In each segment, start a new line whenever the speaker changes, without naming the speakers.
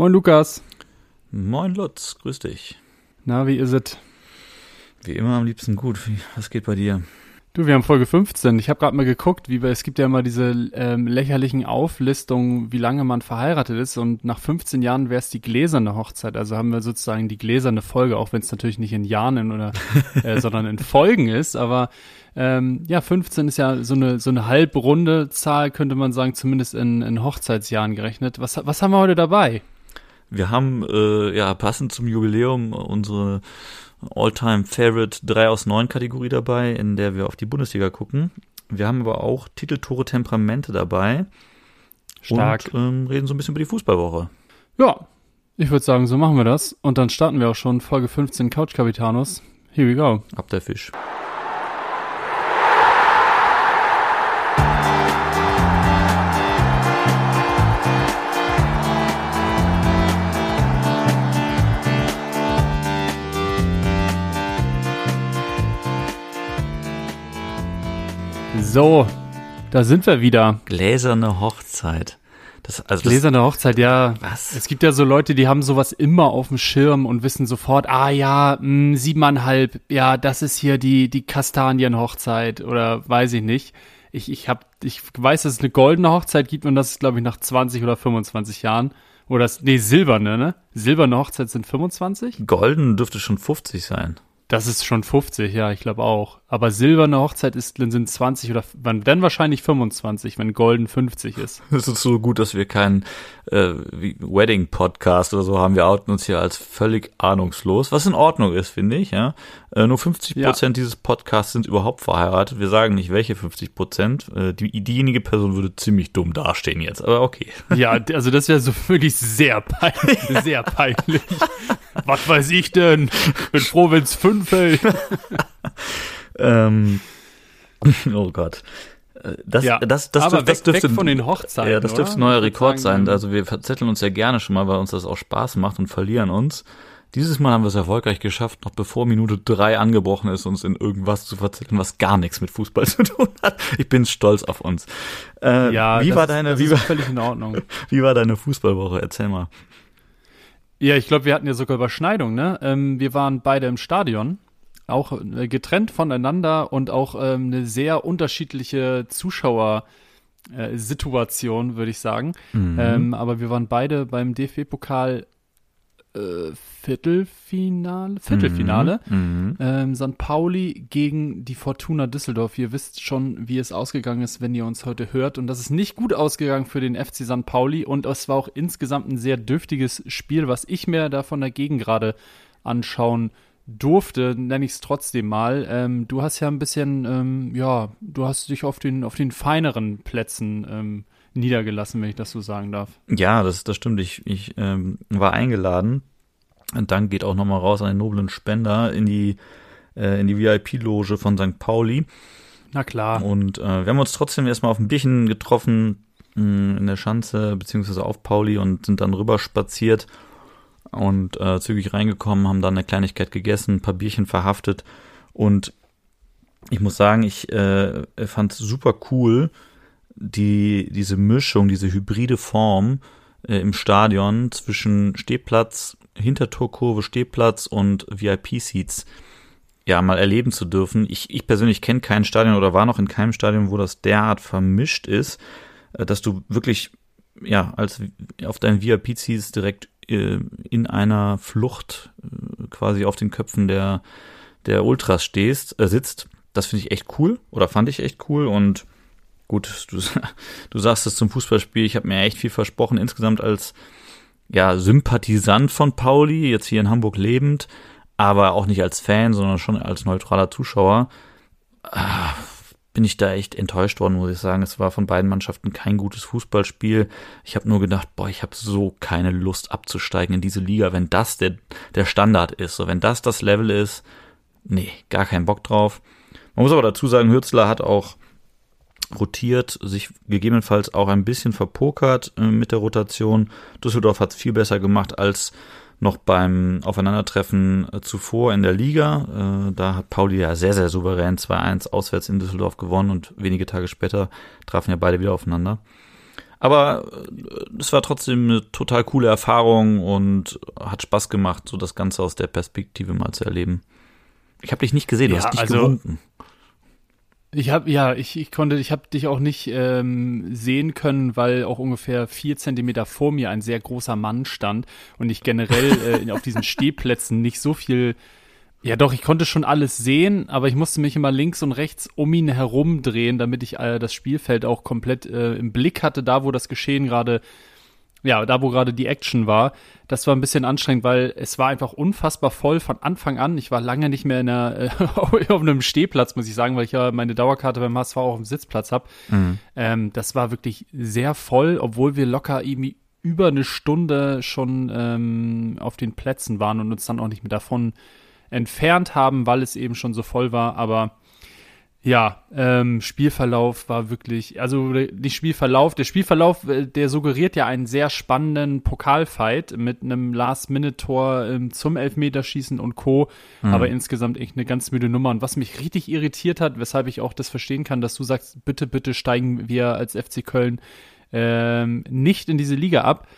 Moin Lukas.
Moin Lutz, grüß dich.
Na, wie ist es?
Wie immer am liebsten gut. Wie, was geht bei dir?
Du, wir haben Folge 15. Ich habe gerade mal geguckt, wie es gibt ja immer diese ähm, lächerlichen Auflistungen, wie lange man verheiratet ist. Und nach 15 Jahren wäre es die gläserne Hochzeit. Also haben wir sozusagen die gläserne Folge, auch wenn es natürlich nicht in Jahren oder äh, sondern in Folgen ist. Aber ähm, ja, 15 ist ja so eine so eine halbrunde Zahl, könnte man sagen, zumindest in, in Hochzeitsjahren gerechnet. Was, was haben wir heute dabei?
Wir haben äh, ja passend zum Jubiläum unsere All-Time Favorite 3 aus 9 Kategorie dabei, in der wir auf die Bundesliga gucken. Wir haben aber auch Titel, Tore, Temperamente dabei.
Stark.
Und ähm, reden so ein bisschen über die Fußballwoche.
Ja, ich würde sagen, so machen wir das. Und dann starten wir auch schon Folge 15 Couch Capitanos. Here we go.
Ab der Fisch.
So, da sind wir wieder.
Gläserne Hochzeit.
Das, also Gläserne das, Hochzeit, ja. Was? Es gibt ja so Leute, die haben sowas immer auf dem Schirm und wissen sofort, ah ja, mh, hm, siebeneinhalb, ja, das ist hier die, die Kastanienhochzeit oder weiß ich nicht. Ich, ich, hab, ich weiß, dass es eine goldene Hochzeit gibt und das ist, glaube ich, nach 20 oder 25 Jahren. Oder, nee, silberne, ne? Silberne Hochzeit sind 25?
Golden dürfte schon 50 sein.
Das ist schon 50, ja, ich glaube auch. Aber silberne Hochzeit ist, sind 20 oder dann wahrscheinlich 25, wenn golden 50 ist.
Es ist so gut, dass wir keinen äh, Wedding-Podcast oder so haben. Wir outen uns hier als völlig ahnungslos, was in Ordnung ist, finde ich. Ja, äh, Nur 50 Prozent ja. dieses Podcasts sind überhaupt verheiratet. Wir sagen nicht, welche 50 Prozent. Äh, die, diejenige Person würde ziemlich dumm dastehen jetzt, aber okay.
Ja, also das wäre so wirklich sehr peinlich. Sehr peinlich. was weiß ich denn? Bin froh, wenn es fünf hält.
ähm, oh Gott. Äh, das,
ja,
das, das,
aber
das, das
weg,
dürfte,
weg von den Hochzeiten.
Ja, das dürfte ein neuer Rekord sein. Also wir verzetteln uns ja gerne schon mal, weil uns das auch Spaß macht und verlieren uns. Dieses Mal haben wir es erfolgreich geschafft, noch bevor Minute drei angebrochen ist, uns in irgendwas zu verzetteln, was gar nichts mit Fußball zu tun hat. Ich bin stolz auf uns.
Äh, ja,
wie war deine,
ist,
wie war,
völlig in Ordnung.
Wie war deine Fußballwoche? Erzähl mal.
Ja, ich glaube, wir hatten ja sogar Überschneidung, ne? Ähm, wir waren beide im Stadion, auch äh, getrennt voneinander und auch ähm, eine sehr unterschiedliche Zuschauersituation, würde ich sagen. Mhm. Ähm, aber wir waren beide beim DFB-Pokal äh, Viertelfinale, Viertelfinale. Mhm. mhm. Ähm, St. Pauli gegen die Fortuna Düsseldorf. Ihr wisst schon, wie es ausgegangen ist, wenn ihr uns heute hört. Und das ist nicht gut ausgegangen für den FC St. Pauli. Und es war auch insgesamt ein sehr dürftiges Spiel, was ich mir da von dagegen gerade anschauen durfte, nenne ich es trotzdem mal. Ähm, du hast ja ein bisschen, ähm, ja, du hast dich auf den, auf den feineren Plätzen ähm, niedergelassen, wenn ich das so sagen darf.
Ja, das, das stimmt. Ich, ich ähm, war eingeladen. Und Dank geht auch nochmal raus an den noblen Spender in die, äh, in die VIP-Loge von St. Pauli.
Na klar.
Und äh, wir haben uns trotzdem erstmal auf ein Bierchen getroffen mh, mm, in der Schanze, beziehungsweise auf Pauli und sind dann rüber spaziert und äh, zügig reingekommen, haben dann eine Kleinigkeit gegessen, ein paar Bierchen verhaftet und ich muss sagen, ich äh, fand es super cool, die, diese Mischung, diese hybride Form äh, im Stadion zwischen Stehplatz, Hintertorkurve, Stehplatz und VIP-Seats ja mal erleben zu dürfen. Ich, ich persönlich kenne kein Stadion oder war noch in keinem Stadion, wo das derart vermischt ist, äh, dass du wirklich ja als auf deinen VIP-Seats direkt in einer Flucht äh, quasi auf den Köpfen der der Ultras stehst, äh, sitzt. Das finde ich echt cool oder fand ich echt cool und gut, du, du sagst es zum Fußballspiel, ich habe mir echt viel versprochen, insgesamt als ja, Sympathisant von Pauli, jetzt hier in Hamburg lebend, aber auch nicht als Fan, sondern schon als neutraler Zuschauer. Ah, bin ich da echt enttäuscht worden, muss ich sagen. Es war von beiden Mannschaften kein gutes Fußballspiel. Ich habe nur gedacht, boah, ich habe so keine Lust abzusteigen in diese Liga, wenn das der, der Standard ist. So, wenn das das Level ist, nee, gar keinen Bock drauf. Man muss aber dazu sagen, Hürzler hat auch rotiert, sich gegebenenfalls auch ein bisschen verpokert äh, mit der Rotation. Düsseldorf hat es viel besser gemacht als noch beim Aufeinandertreffen äh, zuvor in der Liga. Äh, da hat Pauli ja sehr, sehr souverän 2-1 auswärts in Düsseldorf gewonnen und wenige Tage später trafen ja beide wieder aufeinander. Aber äh, es war trotzdem eine total coole Erfahrung und hat Spaß gemacht, so das Ganze aus der Perspektive mal zu erleben. Ich habe dich nicht gesehen, du ja, hast dich also, gewunken.
Ich habe ja, ich, ich konnte, ich habe dich auch nicht ähm, sehen können, weil auch ungefähr vier Zentimeter vor mir ein sehr großer Mann stand und ich generell äh, auf diesen Stehplätzen nicht so viel. Ja, doch, ich konnte schon alles sehen, aber ich musste mich immer links und rechts um ihn herum drehen, damit ich äh, das Spielfeld auch komplett äh, im Blick hatte, da wo das Geschehen gerade ja, da wo gerade die Action war, das war ein bisschen anstrengend, weil es war einfach unfassbar voll von Anfang an. Ich war lange nicht mehr in einer, äh, auf einem Stehplatz, muss ich sagen, weil ich ja meine Dauerkarte beim HSV auch im Sitzplatz habe. Mhm. Ähm, das war wirklich sehr voll, obwohl wir locker irgendwie über eine Stunde schon ähm, auf den Plätzen waren und uns dann auch nicht mehr davon entfernt haben, weil es eben schon so voll war. Aber ja, ähm, Spielverlauf war wirklich, also nicht Spielverlauf, der Spielverlauf, äh, der suggeriert ja einen sehr spannenden Pokalfight mit einem Last-Minute-Tor ähm, zum Elfmeterschießen und Co. Mhm. Aber insgesamt echt eine ganz müde Nummer. Und was mich richtig irritiert hat, weshalb ich auch das verstehen kann, dass du sagst, bitte, bitte steigen wir als FC Köln ähm, nicht in diese Liga ab.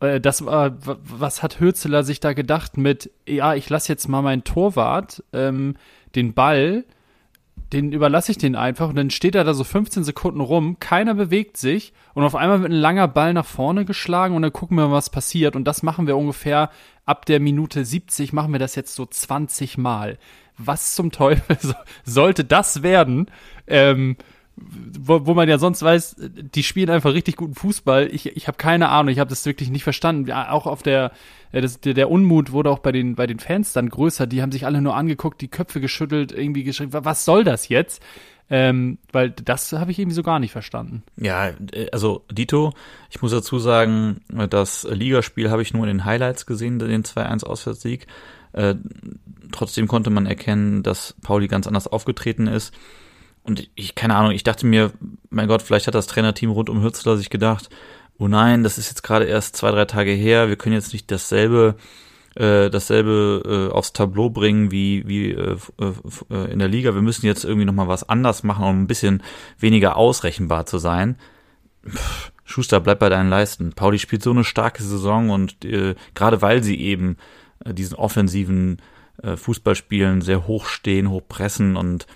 Äh, das war, was hat Hürzeler sich da gedacht mit, ja, ich lasse jetzt mal meinen Torwart ähm, den Ball den überlasse ich den einfach und dann steht er da so 15 Sekunden rum, keiner bewegt sich und auf einmal wird ein langer Ball nach vorne geschlagen und dann gucken wir, was passiert und das machen wir ungefähr ab der Minute 70 machen wir das jetzt so 20 Mal. Was zum Teufel sollte das werden? Ähm, wo, wo man ja sonst weiß, die spielen einfach richtig guten Fußball. Ich, ich habe keine Ahnung, ich habe das wirklich nicht verstanden. Auch auf der, das, der, Unmut wurde auch bei den, bei den Fans dann größer. Die haben sich alle nur angeguckt, die Köpfe geschüttelt, irgendwie geschrieben, was soll das jetzt? Ähm, weil das habe ich irgendwie so gar nicht verstanden.
Ja, äh, also Dito, ich muss dazu sagen, das Ligaspiel habe ich nur in den Highlights gesehen, den 2-1 Auswärtssieg. Äh, trotzdem konnte man erkennen, dass Pauli ganz anders aufgetreten ist. Und ich, keine Ahnung, ich dachte mir, mein Gott, vielleicht hat das Trainerteam rund um Hürzler sich gedacht, oh nein, das ist jetzt gerade erst zwei, drei Tage her, wir können jetzt nicht dasselbe, äh, dasselbe äh, aufs Tableau bringen wie, wie äh, äh, in der Liga. Wir müssen jetzt irgendwie nochmal was anders machen, um ein bisschen weniger ausrechenbar zu sein. Pff, Schuster, bleib bei deinen Leisten. Pauli spielt so eine starke Saison und äh, gerade weil sie eben äh, diesen offensiven äh, Fußball sehr hoch stehen, hoch pressen und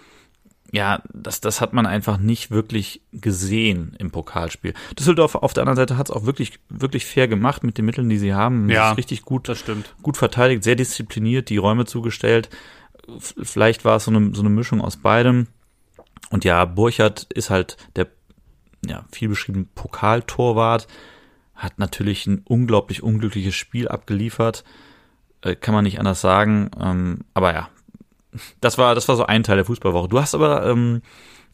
ja, das, das hat man einfach nicht wirklich gesehen im Pokalspiel. Düsseldorf auf der anderen Seite hat es auch wirklich, wirklich fair gemacht mit den Mitteln, die sie haben.
Ja,
richtig gut,
das stimmt.
gut verteidigt, sehr diszipliniert, die Räume zugestellt. Vielleicht war es so eine, so eine Mischung aus beidem. Und ja, Burchard ist halt der, ja, viel beschrieben Pokaltorwart, hat natürlich ein unglaublich unglückliches Spiel abgeliefert. Äh, kann man nicht anders sagen. Ähm, aber ja, das war, das war so ein Teil der Fußballwoche. Du hast aber, ähm,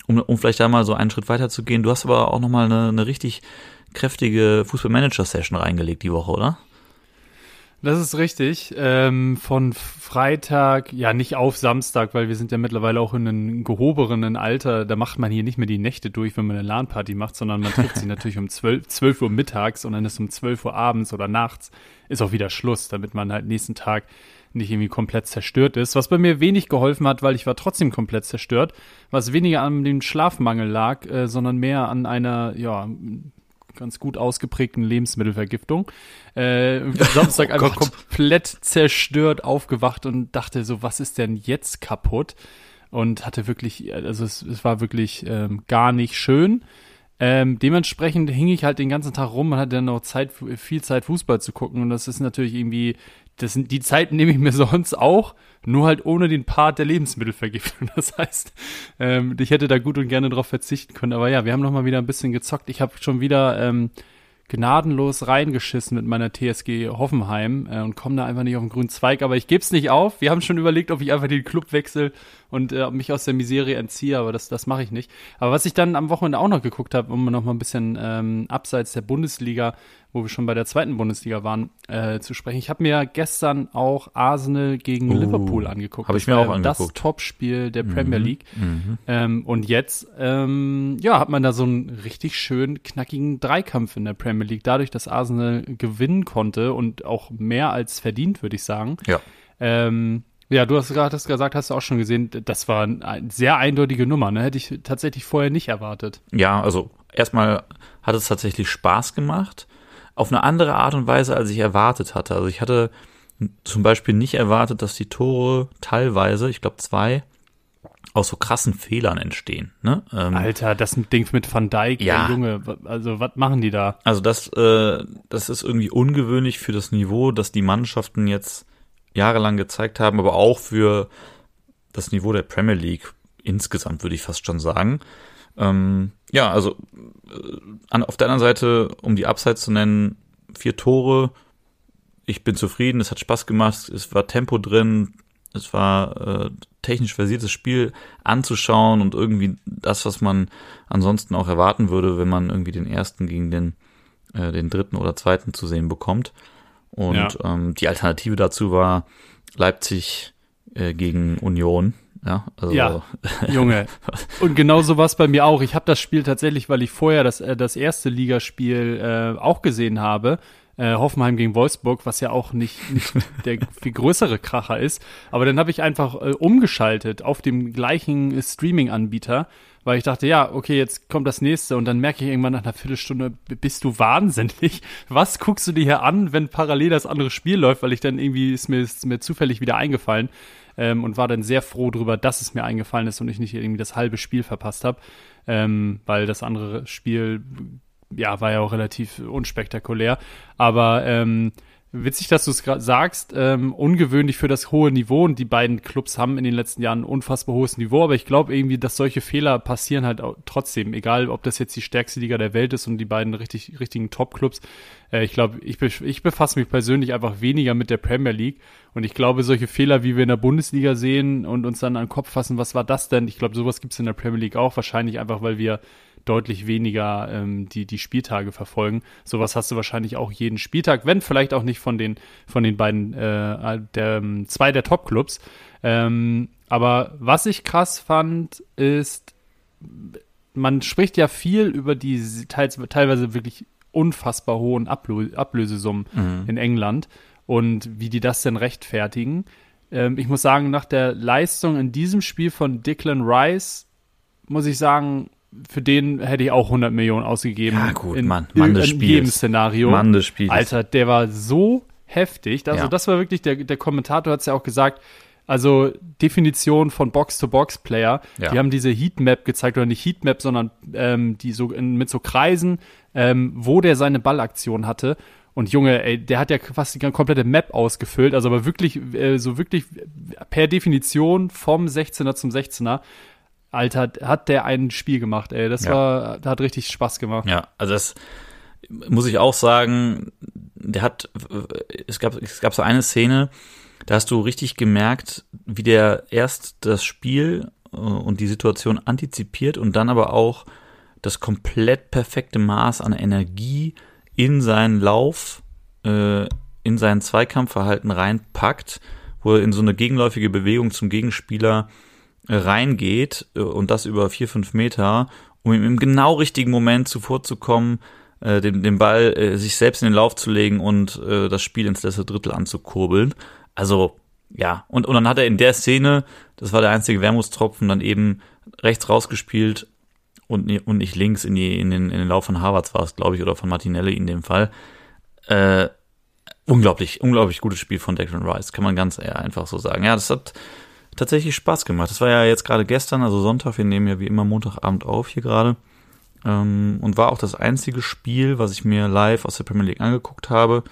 um, um vielleicht da mal so einen Schritt weiter zu gehen, du hast aber auch nochmal eine, eine richtig kräftige Fußballmanager-Session reingelegt die Woche, oder?
Das ist richtig. Ähm, von Freitag, ja nicht auf Samstag, weil wir sind ja mittlerweile auch in einem gehobenen Alter. Da macht man hier nicht mehr die Nächte durch, wenn man eine LAN-Party macht, sondern man trifft sich natürlich um 12, 12 Uhr mittags und dann ist um 12 Uhr abends oder nachts ist auch wieder Schluss, damit man halt nächsten Tag nicht irgendwie komplett zerstört ist. Was bei mir wenig geholfen hat, weil ich war trotzdem komplett zerstört, was weniger an dem Schlafmangel lag, äh, sondern mehr an einer, ja, ganz gut ausgeprägten Lebensmittelvergiftung. Äh, Samstag oh einfach komplett zerstört aufgewacht und dachte so, was ist denn jetzt kaputt? Und hatte wirklich, also es, es war wirklich ähm, gar nicht schön. Ähm, dementsprechend hing ich halt den ganzen Tag rum und hatte dann noch Zeit, viel Zeit Fußball zu gucken. Und das ist natürlich irgendwie das sind die Zeiten nehme ich mir sonst auch, nur halt ohne den Part der Lebensmittelvergiftung. Das heißt, ähm, ich hätte da gut und gerne drauf verzichten können. Aber ja, wir haben noch mal wieder ein bisschen gezockt. Ich habe schon wieder ähm, gnadenlos reingeschissen mit meiner TSG Hoffenheim äh, und komme da einfach nicht auf den grünen Zweig. Aber ich gebe es nicht auf. Wir haben schon überlegt, ob ich einfach den Club wechsle und äh, mich aus der Miserie entziehe, aber das, das mache ich nicht. Aber was ich dann am Wochenende auch noch geguckt habe, um noch mal ein bisschen ähm, abseits der Bundesliga, wo wir schon bei der zweiten Bundesliga waren, äh, zu sprechen. Ich habe mir gestern auch Arsenal gegen oh, Liverpool angeguckt.
Habe ich mir auch angeguckt.
Das Topspiel der Premier mhm, League. Mhm. Ähm, und jetzt, ähm, ja, hat man da so einen richtig schön knackigen Dreikampf in der Premier League. Dadurch, dass Arsenal gewinnen konnte und auch mehr als verdient, würde ich sagen.
Ja.
Ähm, Ja, du hast gerade gesagt, hast du auch schon gesehen, das war eine sehr eindeutige Nummer, ne? Hätte ich tatsächlich vorher nicht erwartet.
Ja, also erstmal hat es tatsächlich Spaß gemacht. Auf eine andere Art und Weise, als ich erwartet hatte. Also ich hatte zum Beispiel nicht erwartet, dass die Tore teilweise, ich glaube zwei, aus so krassen Fehlern entstehen. Ne?
Ähm, Alter, das Ding mit Van Dijk, ja. Junge, also was machen die da?
Also das, äh, das ist irgendwie ungewöhnlich für das Niveau, das die Mannschaften jetzt jahrelang gezeigt haben, aber auch für das Niveau der Premier League insgesamt, würde ich fast schon sagen. Ähm, ja, also äh, an, auf der anderen Seite, um die Upside zu nennen, vier Tore. Ich bin zufrieden, es hat Spaß gemacht, es war Tempo drin, es war äh, technisch versiertes Spiel anzuschauen und irgendwie das, was man ansonsten auch erwarten würde, wenn man irgendwie den ersten gegen den, äh, den dritten oder zweiten zu sehen bekommt. Und ja. ähm, die Alternative dazu war Leipzig äh, gegen Union. Ja,
also, ja, Junge. Und genauso war es bei mir auch. Ich habe das Spiel tatsächlich, weil ich vorher das, äh, das erste Ligaspiel äh, auch gesehen habe, äh, Hoffenheim gegen Wolfsburg, was ja auch nicht, nicht der viel größere Kracher ist. Aber dann habe ich einfach äh, umgeschaltet auf dem gleichen Streaming-Anbieter weil ich dachte, ja, okay, jetzt kommt das nächste und dann merke ich irgendwann nach einer Viertelstunde, bist du wahnsinnig? Was guckst du dir hier an, wenn parallel das andere Spiel läuft? Weil ich dann irgendwie, ist mir, ist mir zufällig wieder eingefallen ähm, und war dann sehr froh drüber, dass es mir eingefallen ist und ich nicht irgendwie das halbe Spiel verpasst habe, ähm, weil das andere Spiel, ja, war ja auch relativ unspektakulär. Aber ähm, Witzig, dass du es gerade sagst. Ähm, ungewöhnlich für das hohe Niveau und die beiden Clubs haben in den letzten Jahren ein unfassbar hohes Niveau, aber ich glaube irgendwie, dass solche Fehler passieren halt trotzdem, egal ob das jetzt die stärkste Liga der Welt ist und die beiden richtig, richtigen Top-Clubs. Äh, ich glaube, ich, ich befasse mich persönlich einfach weniger mit der Premier League und ich glaube, solche Fehler, wie wir in der Bundesliga sehen und uns dann an den Kopf fassen, was war das denn? Ich glaube, sowas gibt es in der Premier League auch, wahrscheinlich einfach, weil wir deutlich weniger ähm, die, die Spieltage verfolgen. Sowas hast du wahrscheinlich auch jeden Spieltag, wenn vielleicht auch nicht von den, von den beiden, äh, der, ähm, zwei der Top-Clubs. Ähm, aber was ich krass fand, ist, man spricht ja viel über die teils, teilweise wirklich unfassbar hohen Ablö Ablösesummen mhm. in England und wie die das denn rechtfertigen. Ähm, ich muss sagen, nach der Leistung in diesem Spiel von Declan Rice, muss ich sagen, für den hätte ich auch 100 Millionen ausgegeben.
Ja, gut, in, Mann, Mann des
in jedem Szenario.
Mann des Spiels.
Alter, der war so heftig. Also, ja. das war wirklich, der, der Kommentator hat es ja auch gesagt, also Definition von Box-to-Box-Player. Ja. Die haben diese Heatmap gezeigt, oder nicht Heatmap, sondern ähm, die so in, mit so Kreisen, ähm, wo der seine Ballaktion hatte. Und Junge, ey, der hat ja fast die komplette Map ausgefüllt, also aber wirklich, äh, so wirklich per Definition vom 16er zum 16er. Alter, hat der ein Spiel gemacht, ey. Das ja. war, hat richtig Spaß gemacht.
Ja, also das muss ich auch sagen, der hat, es gab, es gab so eine Szene, da hast du richtig gemerkt, wie der erst das Spiel äh, und die Situation antizipiert und dann aber auch das komplett perfekte Maß an Energie in seinen Lauf, äh, in sein Zweikampfverhalten reinpackt, wo er in so eine gegenläufige Bewegung zum Gegenspieler reingeht äh, und das über vier, fünf Meter, um ihm im genau richtigen Moment zuvorzukommen, äh, den, den Ball äh, sich selbst in den Lauf zu legen und äh, das Spiel ins letzte Drittel anzukurbeln. Also, ja, und, und dann hat er in der Szene, das war der einzige Wermutstropfen, dann eben rechts rausgespielt und, und nicht links in, die, in, den, in den Lauf von Harvards war es, glaube ich, oder von Martinelli in dem Fall. Äh, unglaublich, unglaublich gutes Spiel von Declan Rice, kann man ganz einfach so sagen. Ja, das hat tatsächlich Spaß gemacht. Das war ja jetzt gerade gestern, also Sonntag, wir nehmen ja wie immer Montagabend auf hier gerade. Ähm, und war auch das einzige Spiel, was ich mir live aus der Premier League angeguckt habe.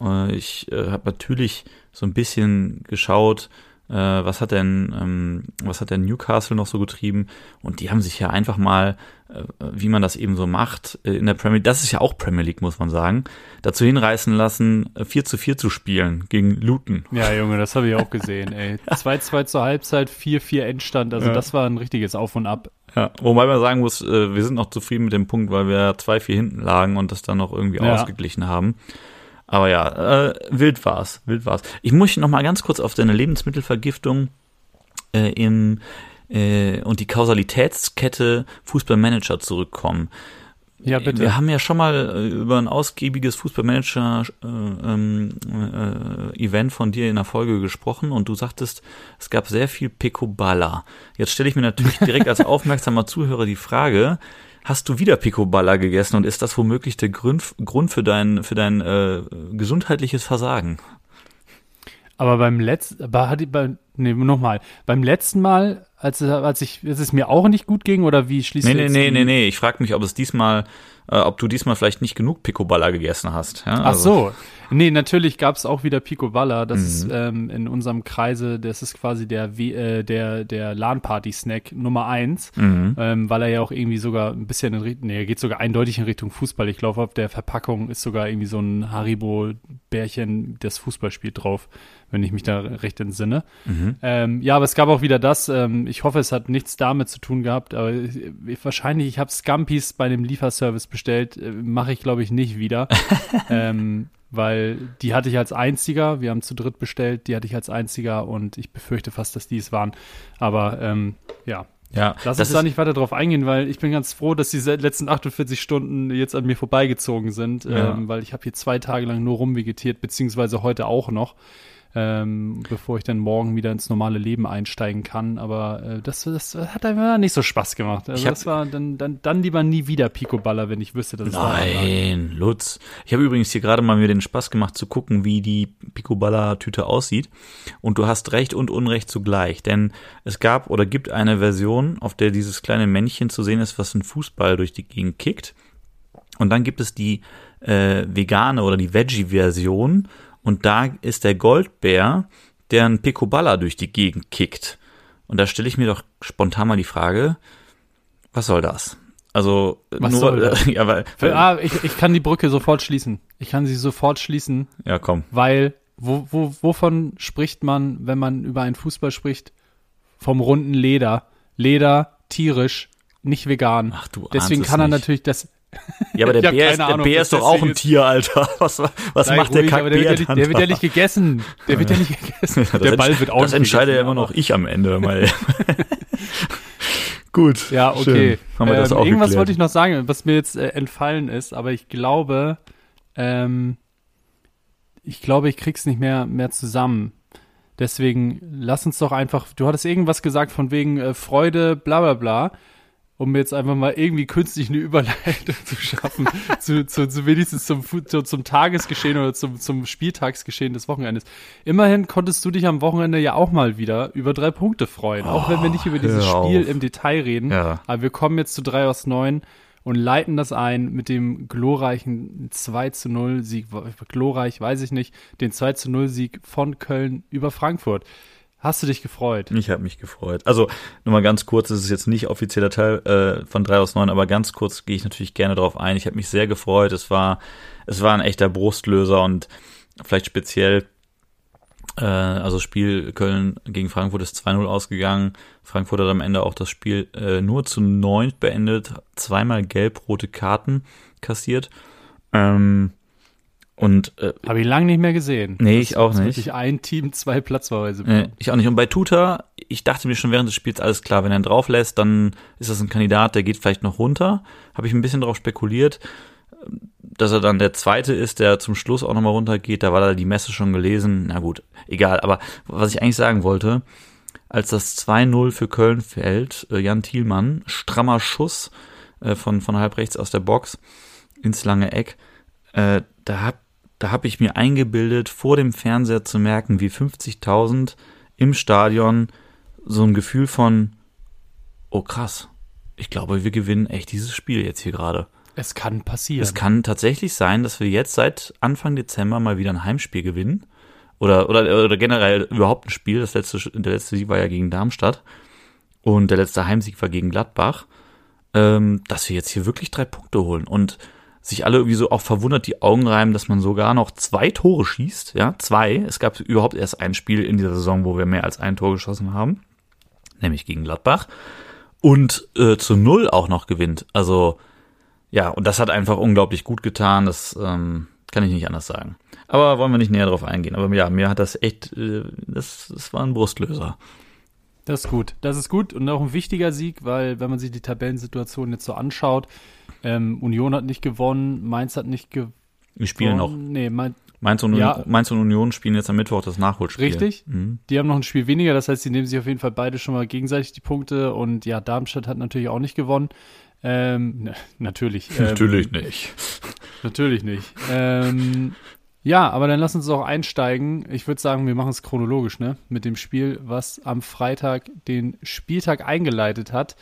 Äh, ich äh, habe natürlich so ein bisschen geschaut, äh, was hat denn, ähm, was hat denn Newcastle noch so getrieben? Und die haben sich ja einfach mal, äh, wie man das eben so macht, äh, in der Premier League, das ist ja auch Premier League, muss man sagen, dazu hinreißen lassen, 4 zu 4 zu spielen gegen Luton.
Ja, Junge, das habe ich auch gesehen, ey. 2-2 zur Halbzeit, 4-4 Endstand, also ja. das war ein richtiges Auf und Ab.
Ja, wobei man sagen muss, äh, wir sind noch zufrieden mit dem Punkt, weil wir 2-4 hinten lagen und das dann noch irgendwie ja. ausgeglichen haben. Aber ja, äh, wild war's, wild war's. Ich muss noch mal ganz kurz auf deine Lebensmittelvergiftung äh, im äh, und die Kausalitätskette Fußballmanager zurückkommen. Ja, bitte. Wir haben ja schon mal äh, über ein ausgiebiges Fußballmanager-Event äh, äh, von dir in der Folge gesprochen und du sagtest, es gab sehr viel Picoballa. Jetzt stelle ich mir natürlich direkt als aufmerksamer Zuhörer die Frage, hast du wieder Picoballa gegessen und ist das womöglich der Grund, Grund für dein, für dein äh, gesundheitliches Versagen?
Aber beim letzten, die, bei, nee, nochmal, beim letzten Mal, als, als ich, als es mir auch nicht gut ging oder wie schließt
nee, du Nee, nee, nee, nee, ich frage mich, ob es diesmal, äh, ob du diesmal vielleicht nicht genug Picoballa gegessen hast.
Ja? Ach also. so, Nee, natürlich gab es auch wieder Picoballa. Das mhm. ist ähm, in unserem Kreise, das ist quasi der, äh, der, der LAN-Party-Snack Nummer eins, mhm. ähm, weil er ja auch irgendwie sogar ein bisschen in nee, er geht sogar eindeutig in Richtung Fußball. Ich glaube, auf der Verpackung ist sogar irgendwie so ein Haribo-Bärchen, das Fußball spielt drauf, wenn ich mich da recht entsinne. Mhm. Ähm, ja, aber es gab auch wieder das, ähm, ich hoffe, es hat nichts damit zu tun gehabt, aber ich, wahrscheinlich, ich habe Scampis bei einem Lieferservice bestellt, äh, mache ich glaube ich nicht wieder. ähm, weil die hatte ich als einziger. Wir haben zu dritt bestellt, die hatte ich als einziger und ich befürchte fast, dass die es waren. Aber ähm, ja. Ja, Lass uns da nicht weiter drauf eingehen, weil ich bin ganz froh, dass diese letzten 48 Stunden jetzt an mir vorbeigezogen sind, ja. ähm, weil ich habe hier zwei Tage lang nur rumvegetiert, beziehungsweise heute auch noch ähm, bevor ich dann morgen wieder ins normale Leben einsteigen kann. Aber äh, das, das hat einfach nicht so Spaß gemacht. Also das war dann, dann, dann lieber nie wieder Pico-Baller, wenn ich wüsste, dass es
Nein, Lutz. Ich habe übrigens hier gerade mal mir den Spaß gemacht zu gucken, wie die Pico-Baller-Tüte aussieht. Und du hast Recht und Unrecht zugleich. Denn es gab oder gibt eine Version, auf der dieses kleine Männchen zu sehen ist, was einen Fußball durch die Gegend kickt. Und dann gibt es die äh, vegane oder die Veggie-Version und da ist der Goldbär, der einen Picoballa durch die Gegend kickt. Und da stelle ich mir doch spontan mal die Frage, was soll das? Also was nur, soll das?
ja, weil, weil ah, ich, ich kann die Brücke sofort schließen. Ich kann sie sofort schließen.
Ja, komm.
Weil wo, wo, wovon spricht man, wenn man über einen Fußball spricht? Vom runden Leder. Leder, tierisch, nicht vegan. Ach du Deswegen kann er nicht. natürlich das
ja, aber der Bär, ist, der Bär ist doch auch ein Tier, Alter. Was, was Sei macht der Kackbär
der, wird ja, der wird ja nicht gegessen. Der wird ja nicht gegessen.
der Ball wird auch Das entscheide ja immer noch ich am Ende. Mal.
Gut. Ja, okay. Haben wir das ähm, auch irgendwas geklärt. wollte ich noch sagen, was mir jetzt äh, entfallen ist, aber ich glaube, ähm, ich glaube, ich krieg's nicht mehr, mehr zusammen. Deswegen lass uns doch einfach, du hattest irgendwas gesagt von wegen äh, Freude, bla bla bla um jetzt einfach mal irgendwie künstlich eine Überleitung zu schaffen, zu, zu, zu wenigstens zum, zu, zum Tagesgeschehen oder zum, zum Spieltagsgeschehen des Wochenendes. Immerhin konntest du dich am Wochenende ja auch mal wieder über drei Punkte freuen, oh, auch wenn wir nicht über dieses Spiel im Detail reden. Ja. Aber wir kommen jetzt zu drei aus neun und leiten das ein mit dem glorreichen 2 zu 0 Sieg, glorreich weiß ich nicht, den 2 zu 0 Sieg von Köln über Frankfurt. Hast du dich gefreut?
Ich habe mich gefreut. Also nur mal ganz kurz, das ist jetzt nicht offizieller Teil äh, von 3 aus 9, aber ganz kurz gehe ich natürlich gerne darauf ein. Ich habe mich sehr gefreut. Es war, es war ein echter Brustlöser und vielleicht speziell, äh, also Spiel Köln gegen Frankfurt ist 2-0 ausgegangen. Frankfurt hat am Ende auch das Spiel äh, nur zu 9 beendet, zweimal gelb-rote Karten kassiert. Ähm, und
äh, habe ich lange nicht mehr gesehen.
Nee, ich auch nicht.
Wirklich ein Team, zwei Platzverweise.
Nee, ich auch nicht. Und bei Tuta, ich dachte mir schon während des Spiels alles klar, wenn er ihn drauf lässt, dann ist das ein Kandidat, der geht vielleicht noch runter. Habe ich ein bisschen darauf spekuliert, dass er dann der zweite ist, der zum Schluss auch nochmal runtergeht. Da war da die Messe schon gelesen. Na gut, egal. Aber was ich eigentlich sagen wollte, als das 2-0 für Köln fällt, äh, Jan Thielmann, strammer Schuss äh, von, von halb rechts aus der Box ins lange Eck, äh, da hab da habe ich mir eingebildet, vor dem Fernseher zu merken, wie 50.000 im Stadion so ein Gefühl von, oh krass, ich glaube, wir gewinnen echt dieses Spiel jetzt hier gerade.
Es kann passieren.
Es kann tatsächlich sein, dass wir jetzt seit Anfang Dezember mal wieder ein Heimspiel gewinnen. Oder, oder, oder generell überhaupt ein Spiel. Das letzte, der letzte Sieg war ja gegen Darmstadt. Und der letzte Heimsieg war gegen Gladbach. Ähm, dass wir jetzt hier wirklich drei Punkte holen. Und sich alle irgendwie so auch verwundert die Augen reiben, dass man sogar noch zwei Tore schießt. Ja, zwei. Es gab überhaupt erst ein Spiel in dieser Saison, wo wir mehr als ein Tor geschossen haben, nämlich gegen Gladbach. Und äh, zu null auch noch gewinnt. Also ja, und das hat einfach unglaublich gut getan. Das ähm, kann ich nicht anders sagen. Aber wollen wir nicht näher drauf eingehen. Aber ja, mir hat das echt, äh, das, das war ein Brustlöser.
Das ist gut. Das ist gut und auch ein wichtiger Sieg, weil wenn man sich die Tabellensituation jetzt so anschaut, Ähm, Union hat nicht gewonnen, Mainz hat nicht gewonnen.
Wir spielen noch.
Nee, mein,
Mainz und,
Ja.
Mainz und Union spielen jetzt am Mittwoch das Nachholspiel.
Richtig.
Mhm.
Die haben noch ein Spiel weniger, das heißt, die nehmen sich auf jeden Fall beide schon mal gegenseitig die Punkte. Und ja, Darmstadt hat natürlich auch nicht gewonnen. Ähm, ne, natürlich. Ähm,
nicht.
Natürlich nicht. Ähm, ja, aber dann lass uns auch einsteigen. Ich würde sagen, wir machen es chronologisch, ne? Mit dem Spiel, was am Freitag den Spieltag eingeleitet hat.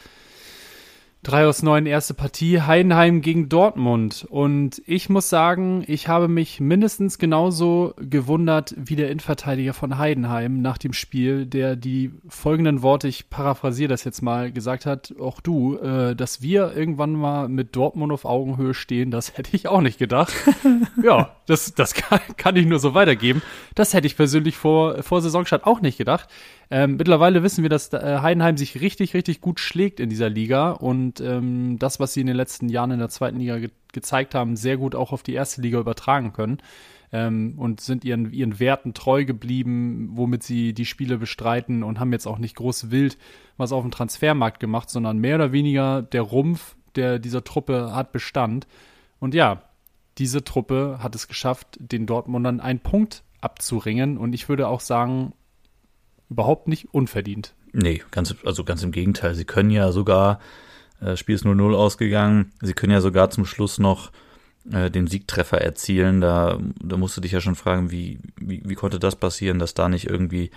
Drei aus neun erste Partie, Heidenheim gegen Dortmund. Und ich muss sagen, ich habe mich mindestens genauso gewundert wie der Innenverteidiger von Heidenheim nach dem Spiel, der die folgenden Worte, ich paraphrasiere das jetzt mal, gesagt hat, auch du, äh, dass wir irgendwann mal mit Dortmund auf Augenhöhe stehen, das hätte ich auch nicht gedacht. ja, das, das kann, kann ich nur so weitergeben. Das hätte ich persönlich vor, vor Saisonstart auch nicht gedacht. Ähm, mittlerweile wissen wir, dass äh, Heidenheim sich richtig, richtig gut schlägt in dieser Liga und ähm, das, was sie in den letzten Jahren in der zweiten Liga ge gezeigt haben, sehr gut auch auf die erste Liga übertragen können ähm, und sind ihren, ihren Werten treu geblieben, womit sie die Spiele bestreiten und haben jetzt auch nicht groß wild was auf dem Transfermarkt gemacht, sondern mehr oder weniger der Rumpf der dieser Truppe hat Bestand. Und ja, diese Truppe hat es geschafft, den Dortmundern einen Punkt abzuringen und ich würde auch sagen, überhaupt nicht unverdient.
Nee, ganz, also ganz im Gegenteil. Sie können ja sogar, äh, Spiel ist 0-0 ausgegangen, sie können ja sogar zum Schluss noch äh, den Siegtreffer erzielen. Da, da musst du dich ja schon fragen, wie, wie, wie konnte das passieren, dass da nicht irgendwie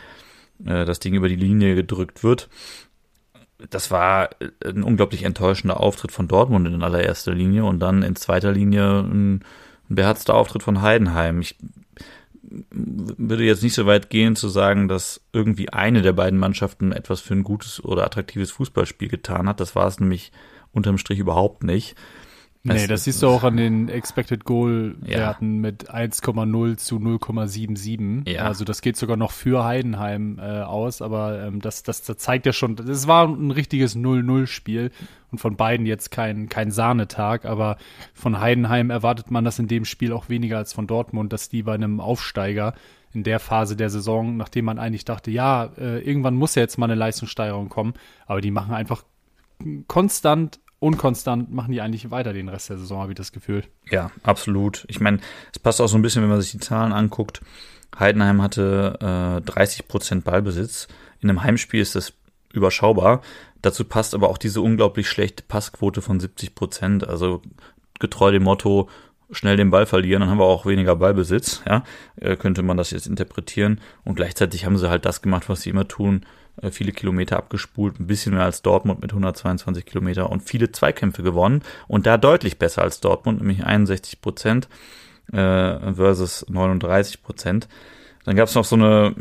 äh, das Ding über die Linie gedrückt wird. Das war äh, ein unglaublich enttäuschender Auftritt von Dortmund in allererster Linie und dann in zweiter Linie ein, ein beherzter Auftritt von Heidenheim. Ich würde jetzt nicht so weit gehen zu sagen, dass irgendwie eine der beiden Mannschaften etwas für ein gutes oder attraktives Fußballspiel getan hat. Das war es nämlich unterm Strich überhaupt nicht.
Nee,
Es-
das siehst du auch an den Expected Goal
Ja.
Mit 1,0 zu 0,77.
Ja.
Also das geht sogar noch für Heidenheim äh, aus, aber ähm, das, das, das zeigt ja schon, das war ein richtiges 0-0-Spiel und von beiden jetzt kein, kein Sahnetag, aber von Heidenheim erwartet man das in dem Spiel auch weniger als von Dortmund, dass die bei einem Aufsteiger in der Phase der Saison, nachdem man eigentlich dachte, ja, äh, irgendwann muss ja jetzt mal eine Leistungssteigerung kommen, aber die machen einfach konstant, unkonstant, machen die eigentlich weiter den Rest der Saison, habe ich das Gefühl.
Ja, absolut. Ich meine, es passt auch so ein bisschen, wenn man sich die Zahlen anguckt. Heidenheim hatte äh, 30 Prozent Ballbesitz. In einem Heimspiel ist das überschaubar. Dazu passt aber auch diese unglaublich schlechte Passquote von 70 Prozent. Also getreu dem Motto, schnell den Ball verlieren, dann haben wir auch weniger Ballbesitz. Ja, äh, könnte man das jetzt interpretieren. Und gleichzeitig haben sie halt das gemacht, was sie immer tun. Äh, viele Kilometer abgespult, ein bisschen mehr als Dortmund mit 122 Kilometer und viele Zweikämpfe gewonnen. Und da deutlich besser als Dortmund, nämlich 61 Prozent äh, versus 39 Prozent. Dann gab es noch so eine,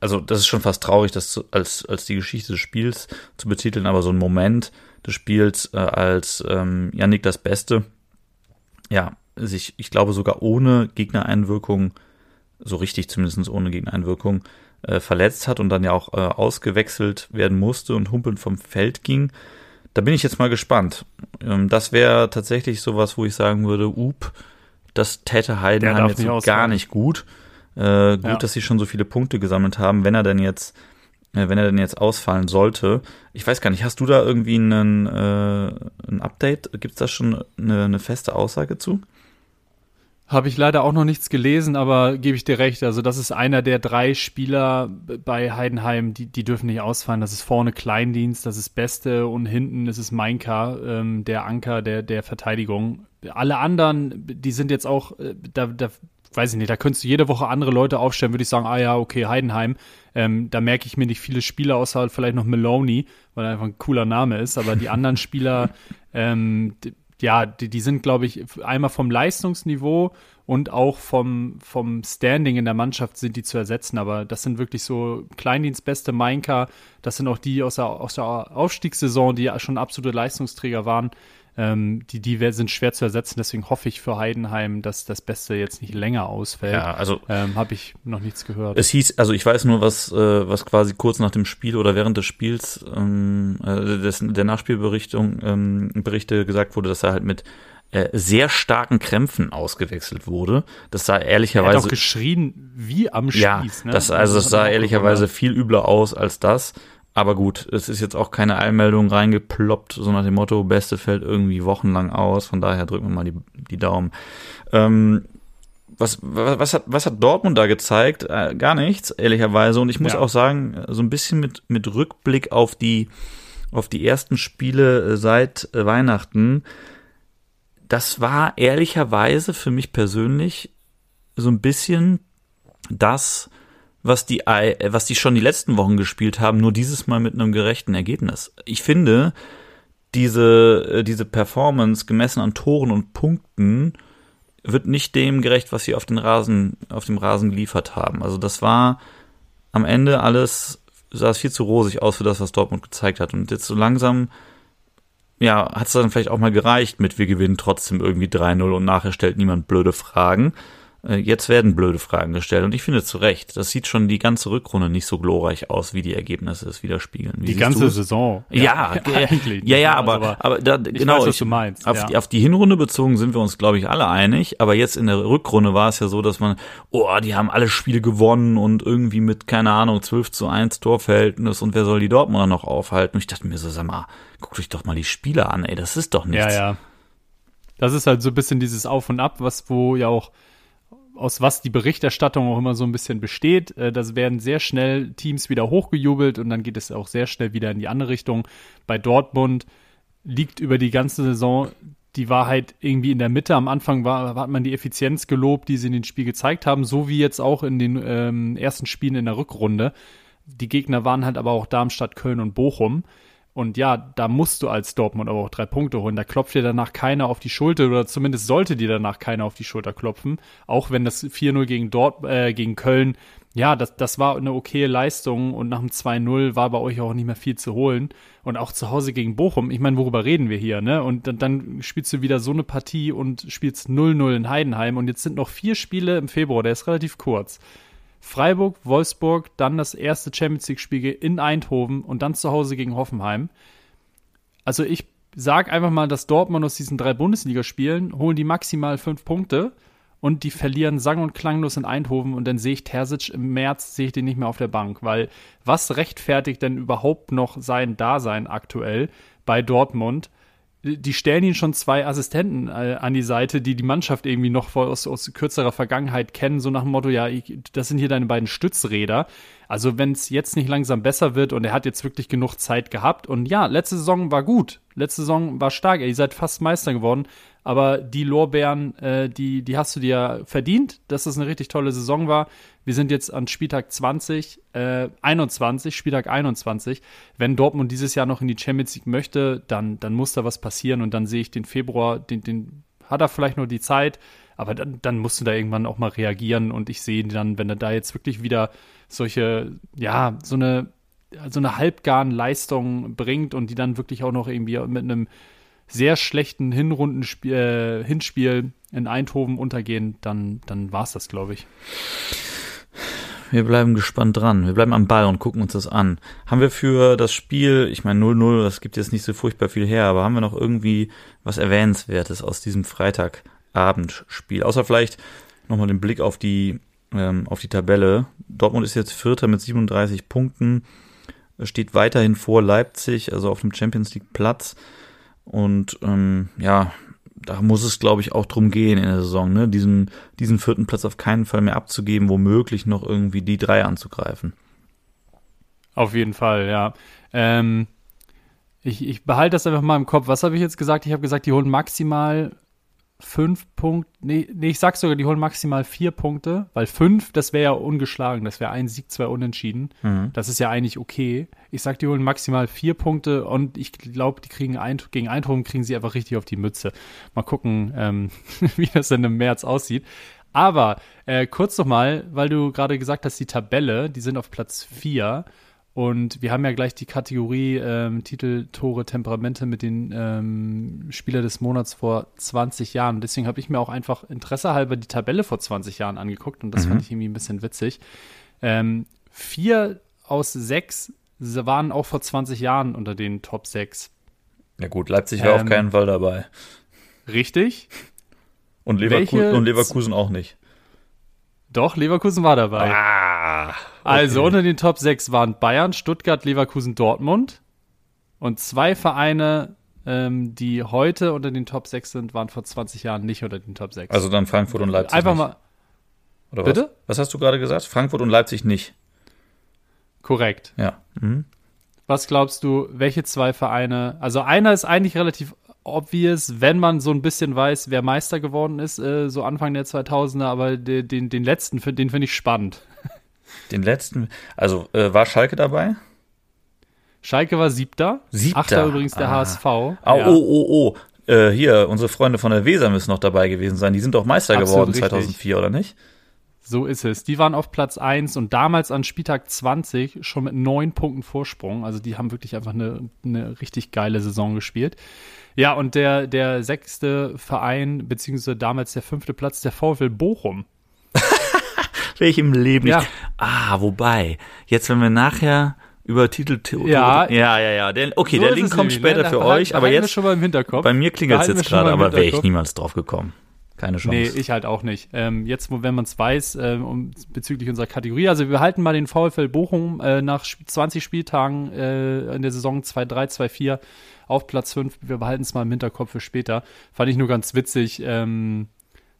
also das ist schon fast traurig, das zu, als, als die Geschichte des Spiels zu betiteln, aber so ein Moment des Spiels, äh, als ähm, Yannick das Beste, ja, sich, ich glaube sogar ohne Gegnereinwirkung, so richtig zumindest ohne Gegnereinwirkung, äh, verletzt hat und dann ja auch äh, ausgewechselt werden musste und humpelnd vom Feld ging. Da bin ich jetzt mal gespannt. Ähm, das wäre tatsächlich sowas, wo ich sagen würde, up, das täte Heidenheim jetzt
nicht
gar nicht gut. Äh, gut,
Ja.
dass sie schon so viele Punkte gesammelt haben, wenn er denn jetzt, äh, wenn er denn jetzt ausfallen sollte. Ich weiß gar nicht, hast du da irgendwie einen, äh, ein Update? Gibt es da schon eine, eine feste Aussage zu?
Habe ich leider auch noch nichts gelesen, aber gebe ich dir recht. Also das ist einer der drei Spieler bei Heidenheim, die, die dürfen nicht ausfallen. Das ist vorne Kleindienst, das ist Beste und hinten ist es Mainka, ähm, der Anker der, der Verteidigung. Alle anderen, die sind jetzt auch, äh, da, da weiß ich nicht, da könntest du jede Woche andere Leute aufstellen, würde ich sagen, ah ja, okay, Heidenheim. Ähm, da merke ich mir nicht viele Spieler, außer vielleicht noch Maloney, weil er einfach ein cooler Name ist. Aber die anderen Spieler, ähm, ja, die, die sind, glaube ich, einmal vom Leistungsniveau und auch vom, vom Standing in der Mannschaft sind die zu ersetzen. Aber das sind wirklich so Kleindienstbeste Mainka. Das sind auch die aus der, aus der Aufstiegssaison, die ja schon absolute Leistungsträger waren. Ähm, die, die sind schwer zu ersetzen. Deswegen hoffe ich für Heidenheim, dass das Beste jetzt nicht länger ausfällt.
Ja, also
Ähm, Habe ich noch nichts gehört.
Es hieß, also ich weiß nur, was, äh, was quasi kurz nach dem Spiel oder während des Spiels ähm, äh, des, der Nachspielberichtung ähm, Berichte gesagt wurde, dass er halt mit äh, sehr starken Krämpfen ausgewechselt wurde. Das sah
er hat
ehrlicherweise
auch geschrien wie am Spieß.
ja,
ne?
das also das sah ehrlicherweise viel übler aus als das. Aber gut, es ist jetzt auch keine Allmeldung reingeploppt, so nach dem Motto, Beste fällt irgendwie wochenlang aus, von daher drücken wir mal die, die Daumen. Ähm, was, was, hat, was hat Dortmund da gezeigt? Äh, gar nichts, ehrlicherweise. Und ich muss ja. auch sagen, so ein bisschen mit, mit Rückblick auf die, auf die ersten Spiele äh, seit äh, Weihnachten, das war ehrlicherweise für mich persönlich so ein bisschen das, was die, äh, was die schon die letzten Wochen gespielt haben, nur dieses Mal mit einem gerechten Ergebnis. Ich finde, diese, diese Performance gemessen an Toren und Punkten wird nicht dem gerecht, was sie auf den Rasen, auf dem Rasen geliefert haben. Also das war am Ende alles, sah es viel zu rosig aus für das, was Dortmund gezeigt hat. Und jetzt so langsam, ja, hat es dann vielleicht auch mal gereicht mit wir gewinnen trotzdem irgendwie 3-0 und nachher stellt niemand blöde Fragen. Äh, jetzt werden blöde Fragen gestellt und ich finde zu Recht. Das sieht schon die ganze Rückrunde nicht so glorreich aus, wie die Ergebnisse es widerspiegeln. Wie
die ganze du's? Saison.
Ja, ja, eigentlich. Ja, ja, aber, aber, aber da, genau, weiß, was
du meinst.
Auf, ja. die, auf die Hinrunde bezogen sind wir uns, glaube ich, alle einig. Aber jetzt in der Rückrunde war es ja so, dass man, oh, die haben alle Spiele gewonnen und irgendwie mit, keine Ahnung, 12 zu 1 Torverhältnis und wer soll die Dortmunder noch aufhalten? Und ich dachte mir so, sag mal, guckt euch doch mal die Spiele an, ey, das ist doch nichts.
Ja, ja. Das ist halt so ein bisschen dieses Auf und Ab, was wo ja auch aus was die Berichterstattung auch immer so ein bisschen besteht. Äh, das werden sehr schnell Teams wieder hochgejubelt und dann geht es auch sehr schnell wieder in die andere Richtung. Bei Dortmund liegt über die ganze Saison die Wahrheit irgendwie in der Mitte. Am Anfang war, hat man die Effizienz gelobt, die sie in den Spiel gezeigt haben, so wie jetzt auch in den ähm, ersten Spielen in der Rückrunde. Die Gegner waren halt aber auch Darmstadt, Köln und Bochum. Und ja, da musst du als Dortmund aber auch drei Punkte holen. Da klopft dir danach keiner auf die Schulter oder zumindest sollte dir danach keiner auf die Schulter klopfen. Auch wenn das 4-0 gegen, Dort, äh, gegen Köln, ja, das, das war eine okaye Leistung und nach dem 2-0 war bei euch auch nicht mehr viel zu holen. Und auch zu Hause gegen Bochum, ich meine, worüber reden wir hier, ne? Und dann, dann spielst du wieder so eine Partie und spielst 0-0 in Heidenheim und jetzt sind noch vier Spiele im Februar, der ist relativ kurz. Freiburg, Wolfsburg, dann das erste Champions League-Spiel in Eindhoven und dann zu Hause gegen Hoffenheim. Also ich sag einfach mal, dass Dortmund aus diesen drei Bundesligaspielen holen die maximal fünf Punkte und die verlieren sang- und klanglos in Eindhoven und dann sehe ich Terzic im März, sehe ich den nicht mehr auf der Bank, weil was rechtfertigt denn überhaupt noch sein Dasein aktuell bei Dortmund? Die stellen ihn schon zwei Assistenten äh, an die Seite, die die Mannschaft irgendwie noch aus, aus kürzerer Vergangenheit kennen, so nach dem Motto, ja, ich, das sind hier deine beiden Stützräder. Also wenn es jetzt nicht langsam besser wird und er hat jetzt wirklich genug Zeit gehabt. Und ja, letzte Saison war gut, letzte Saison war stark, ihr seid fast Meister geworden, aber die Lorbeeren, äh, die, die hast du dir verdient, dass das eine richtig tolle Saison war. Wir sind jetzt an Spieltag 20, äh, 21, Spieltag 21. Wenn Dortmund dieses Jahr noch in die Champions League möchte, dann, dann muss da was passieren. Und dann sehe ich den Februar, den, den hat er vielleicht nur die Zeit, aber dann, dann musst du da irgendwann auch mal reagieren und ich sehe dann, wenn er da jetzt wirklich wieder solche, ja, so eine, so eine halbgaren Leistung bringt und die dann wirklich auch noch irgendwie mit einem sehr schlechten Hinrundenspiel, äh, Hinspiel in Eindhoven untergehen, dann, dann war es das, glaube ich.
Wir bleiben gespannt dran. Wir bleiben am Ball und gucken uns das an. Haben wir für das Spiel, ich meine 0-0, das gibt jetzt nicht so furchtbar viel her, aber haben wir noch irgendwie was Erwähnenswertes aus diesem Freitagabendspiel? Außer vielleicht nochmal den Blick auf die, ähm, auf die Tabelle. Dortmund ist jetzt Vierter mit 37 Punkten, steht weiterhin vor Leipzig, also auf dem Champions League Platz. Und ähm, ja, da muss es, glaube ich, auch drum gehen in der Saison, ne? diesen, diesen vierten Platz auf keinen Fall mehr abzugeben, womöglich noch irgendwie die drei anzugreifen.
Auf jeden Fall, ja. Ähm, ich, ich behalte das einfach mal im Kopf. Was habe ich jetzt gesagt? Ich habe gesagt, die holen maximal fünf Punkte, nee, nee, ich sag sogar, die holen maximal vier Punkte, weil fünf, das wäre ja ungeschlagen, das wäre ein Sieg, zwei Unentschieden. Mhm. Das ist ja eigentlich okay. Ich sag, die holen maximal vier Punkte und ich glaube, die kriegen ein, gegen Eindhoven kriegen sie einfach richtig auf die Mütze. Mal gucken, ähm, wie das dann im März aussieht. Aber äh, kurz noch mal, weil du gerade gesagt hast, die Tabelle, die sind auf Platz vier und wir haben ja gleich die Kategorie ähm, Titel, Tore, Temperamente mit den ähm, Spieler des Monats vor 20 Jahren. Deswegen habe ich mir auch einfach interessehalber die Tabelle vor 20 Jahren angeguckt und das mhm. fand ich irgendwie ein bisschen witzig. Ähm, vier aus sechs waren auch vor 20 Jahren unter den Top 6.
Ja gut, Leipzig war auf ähm, keinen Fall dabei.
Richtig.
Und, Leverku und Leverkusen auch nicht.
Doch, Leverkusen war dabei.
Ah, Ah. Okay.
Also unter den Top 6 waren Bayern, Stuttgart, Leverkusen, Dortmund. Und zwei Vereine, ähm, die heute unter den Top 6 sind, waren vor 20 Jahren nicht unter den Top 6.
Also dann Frankfurt und Leipzig.
Einfach
nicht.
mal.
Oder
Bitte?
Was? was hast du gerade gesagt? Frankfurt und Leipzig nicht.
Korrekt.
Ja. Mhm.
Was glaubst du, welche zwei Vereine? Also einer ist eigentlich relativ obvious, wenn man so ein bisschen weiß, wer Meister geworden ist, äh, so Anfang der 2000er, aber de, den, den letzten, den finde ich spannend.
Den letzten, also äh, war Schalke dabei?
Schalke war siebter.
Siebter.
Achter übrigens der
Ah.
HSV.
Oh,
Ja.
oh, oh, oh. Äh, hier, unsere Freunde von der Weser müssen noch dabei gewesen sein. Die sind doch Meister
Absolut
geworden
richtig.
2004, oder nicht?
So ist es. Die waren auf Platz 1 und damals an Spieltag 20 schon mit neun Punkten Vorsprung. Also die haben wirklich einfach eine, eine richtig geile Saison gespielt. Ja, und der, der sechste Verein, beziehungsweise damals der fünfte Platz, der VfL Bochum.
Wäre ich im Leben
Ja.
nicht. Ah, wobei, jetzt wenn wir nachher über Titel
Ja.
ja, ja, ja. Der, okay,
So
der Link kommt
nämlich,
später
ne?
für euch, aber jetzt
schon mal im Hinterkopf.
bei mir klingelt es jetzt gerade, aber wäre ich niemals drauf gekommen. Keine Chance.
Nee, ich halt auch nicht. Ähm, jetzt, wenn man es weiß, ähm, um, bezüglich unserer Kategorie, also wir halten mal den VfL Bochum äh, nach Sp- 20 Spieltagen äh, in der Saison 2-3, 2-4 auf Platz 5. Wir behalten es mal im Hinterkopf für später. Fand ich nur ganz witzig, ähm,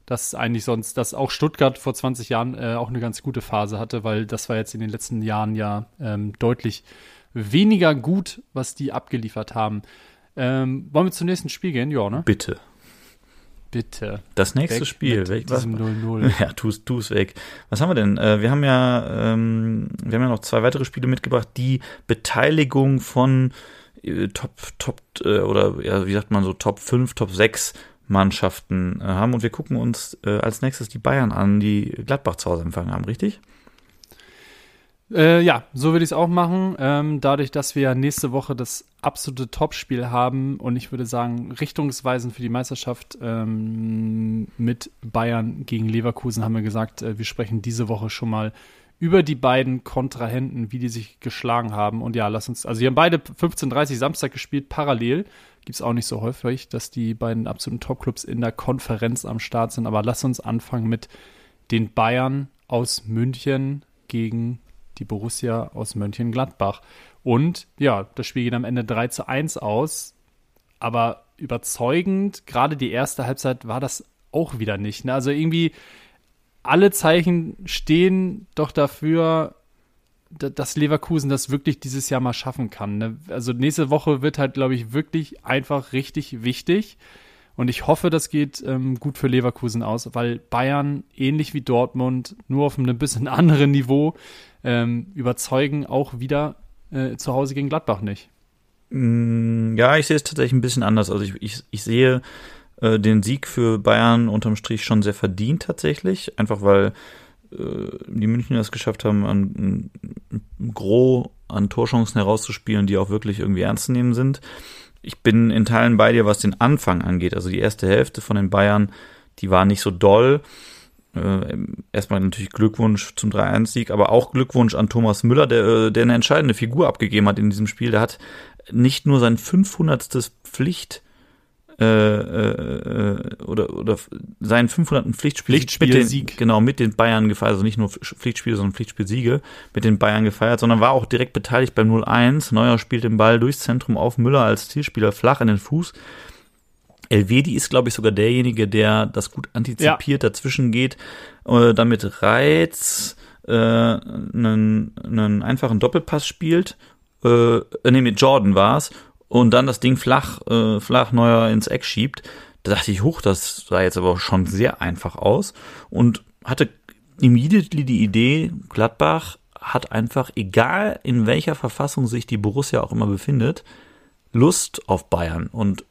dass eigentlich sonst, dass auch Stuttgart vor 20 Jahren äh, auch eine ganz gute Phase hatte, weil das war jetzt in den letzten Jahren ja ähm, deutlich weniger gut, was die abgeliefert haben. Ähm, wollen wir zum nächsten Spiel gehen? Ja, ne?
Bitte.
Bitte.
Das nächste
Weg
Spiel. Welch, was,
diesem 0-0.
ja, tu's, tu's weg. Was haben wir denn? Äh, wir haben ja, ähm, wir haben ja noch zwei weitere Spiele mitgebracht, die Beteiligung von äh, Top, Top, äh, oder ja, wie sagt man so, Top 5, Top 6 Mannschaften äh, haben. Und wir gucken uns äh, als nächstes die Bayern an, die Gladbach zu Hause empfangen haben, richtig?
Äh, ja, so würde ich es auch machen. Ähm, dadurch, dass wir ja nächste Woche das absolute Topspiel haben und ich würde sagen, richtungsweisend für die Meisterschaft ähm, mit Bayern gegen Leverkusen haben wir gesagt, äh, wir sprechen diese Woche schon mal über die beiden Kontrahenten, wie die sich geschlagen haben. Und ja, lass uns, also die haben beide 15.30 Samstag gespielt, parallel. Gibt's auch nicht so häufig, dass die beiden absoluten Topclubs in der Konferenz am Start sind. Aber lass uns anfangen mit den Bayern aus München gegen die Borussia aus Mönchengladbach. Und ja, das Spiel geht am Ende 3 zu 1 aus. Aber überzeugend, gerade die erste Halbzeit war das auch wieder nicht. Ne? Also irgendwie alle Zeichen stehen doch dafür, da- dass Leverkusen das wirklich dieses Jahr mal schaffen kann. Ne? Also nächste Woche wird halt, glaube ich, wirklich einfach richtig wichtig. Und ich hoffe, das geht ähm, gut für Leverkusen aus, weil Bayern, ähnlich wie Dortmund, nur auf einem bisschen anderen Niveau, ähm, überzeugen auch wieder äh, zu Hause gegen Gladbach nicht.
Mm, Ja, ich sehe es tatsächlich ein bisschen anders. Also ich, ich, ich sehe äh, den Sieg für Bayern unterm Strich schon sehr verdient tatsächlich. Einfach weil die Münchner es geschafft haben, an, Gros an Torchancen herauszuspielen, die auch wirklich irgendwie ernst zu nehmen sind. Ich bin in Teilen bei dir, was den Anfang angeht. Also die erste Hälfte von den Bayern, die war nicht so doll. Äh, erstmal natürlich Glückwunsch zum 3-1-Sieg, aber auch Glückwunsch an Thomas Müller, der, äh, der eine entscheidende Figur abgegeben hat in diesem Spiel. Der hat nicht nur sein 500. Pflicht äh, äh, oder oder seinen 500. Pflichtspiel,
Pflichtspiel-
mit den,
Sieg.
genau mit den Bayern gefeiert, also nicht nur Pflichtspiele, sondern Pflichtspielsiege mit den Bayern gefeiert, sondern war auch direkt beteiligt beim 0-1. Neuer spielt den Ball durchs Zentrum auf Müller als Zielspieler flach in den Fuß. Elvedi ist, glaube ich, sogar derjenige, der das gut antizipiert, dazwischen geht, äh, damit Reiz äh, einen, einen einfachen Doppelpass spielt. Äh, nee, mit Jordan war's und dann das Ding flach, äh, flach neuer ins Eck schiebt. Da dachte ich, huch, das sah jetzt aber schon sehr einfach aus und hatte immediately die Idee, Gladbach hat einfach, egal in welcher Verfassung sich die Borussia auch immer befindet, Lust auf Bayern und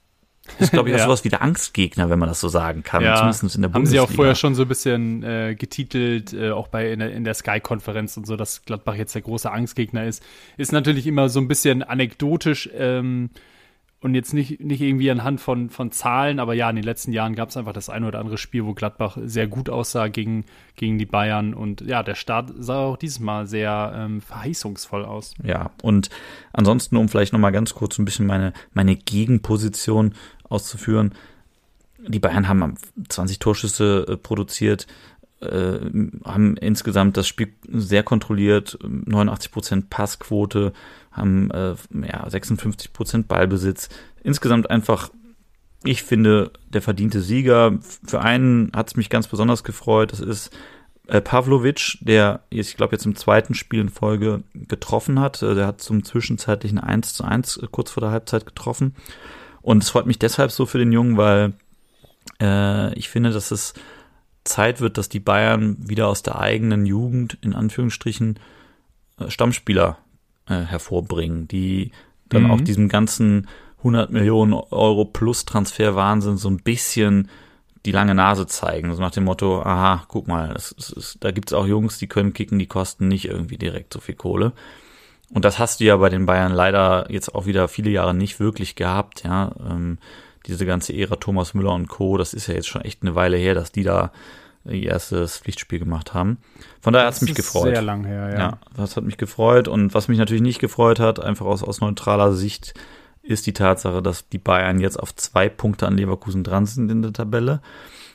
ist, glaube ich, auch
Ja.
sowas wie der Angstgegner, wenn man das so sagen kann, zumindest in der
haben sie
Bundesliga.
auch vorher schon so ein bisschen äh, getitelt, äh, auch bei in der, in der Sky-Konferenz und so, dass Gladbach jetzt der große Angstgegner ist. Ist natürlich immer so ein bisschen anekdotisch ähm, und jetzt nicht, nicht irgendwie anhand von, von Zahlen, aber ja, in den letzten Jahren gab es einfach das eine oder andere Spiel, wo Gladbach sehr gut aussah gegen, gegen die Bayern und ja, der Start sah auch dieses Mal sehr ähm, verheißungsvoll aus.
Ja, und ansonsten, um vielleicht nochmal ganz kurz ein bisschen meine, meine Gegenposition auszuführen. Die Bayern haben 20 Torschüsse äh, produziert äh, haben insgesamt das Spiel sehr kontrolliert, 89% Passquote, haben äh, ja, 56% Ballbesitz. Insgesamt einfach, ich finde, der verdiente Sieger. Für einen hat es mich ganz besonders gefreut, das ist äh, Pavlovic, der ich glaube jetzt im zweiten Spiel in Folge getroffen hat. Äh, der hat zum zwischenzeitlichen 1 zu 1 äh, kurz vor der Halbzeit getroffen. Und es freut mich deshalb so für den Jungen, weil äh, ich finde, dass es Zeit wird, dass die Bayern wieder aus der eigenen Jugend, in Anführungsstrichen, äh, Stammspieler äh, hervorbringen, die dann mhm. auch diesem ganzen 100 Millionen Euro plus Transferwahnsinn so ein bisschen die lange Nase zeigen, so nach dem Motto, aha, guck mal, das, das ist, da gibt's auch Jungs, die können kicken, die kosten nicht irgendwie direkt so viel Kohle. Und das hast du ja bei den Bayern leider jetzt auch wieder viele Jahre nicht wirklich gehabt, ja. Ähm, diese ganze Ära Thomas Müller und Co., das ist ja jetzt schon echt eine Weile her, dass die da ihr erstes Pflichtspiel gemacht haben. Von daher hat es mich gefreut.
Sehr lang her, ja. ja.
Das hat mich gefreut. Und was mich natürlich nicht gefreut hat, einfach aus, aus neutraler Sicht, ist die Tatsache, dass die Bayern jetzt auf zwei Punkte an Leverkusen dran sind in der Tabelle.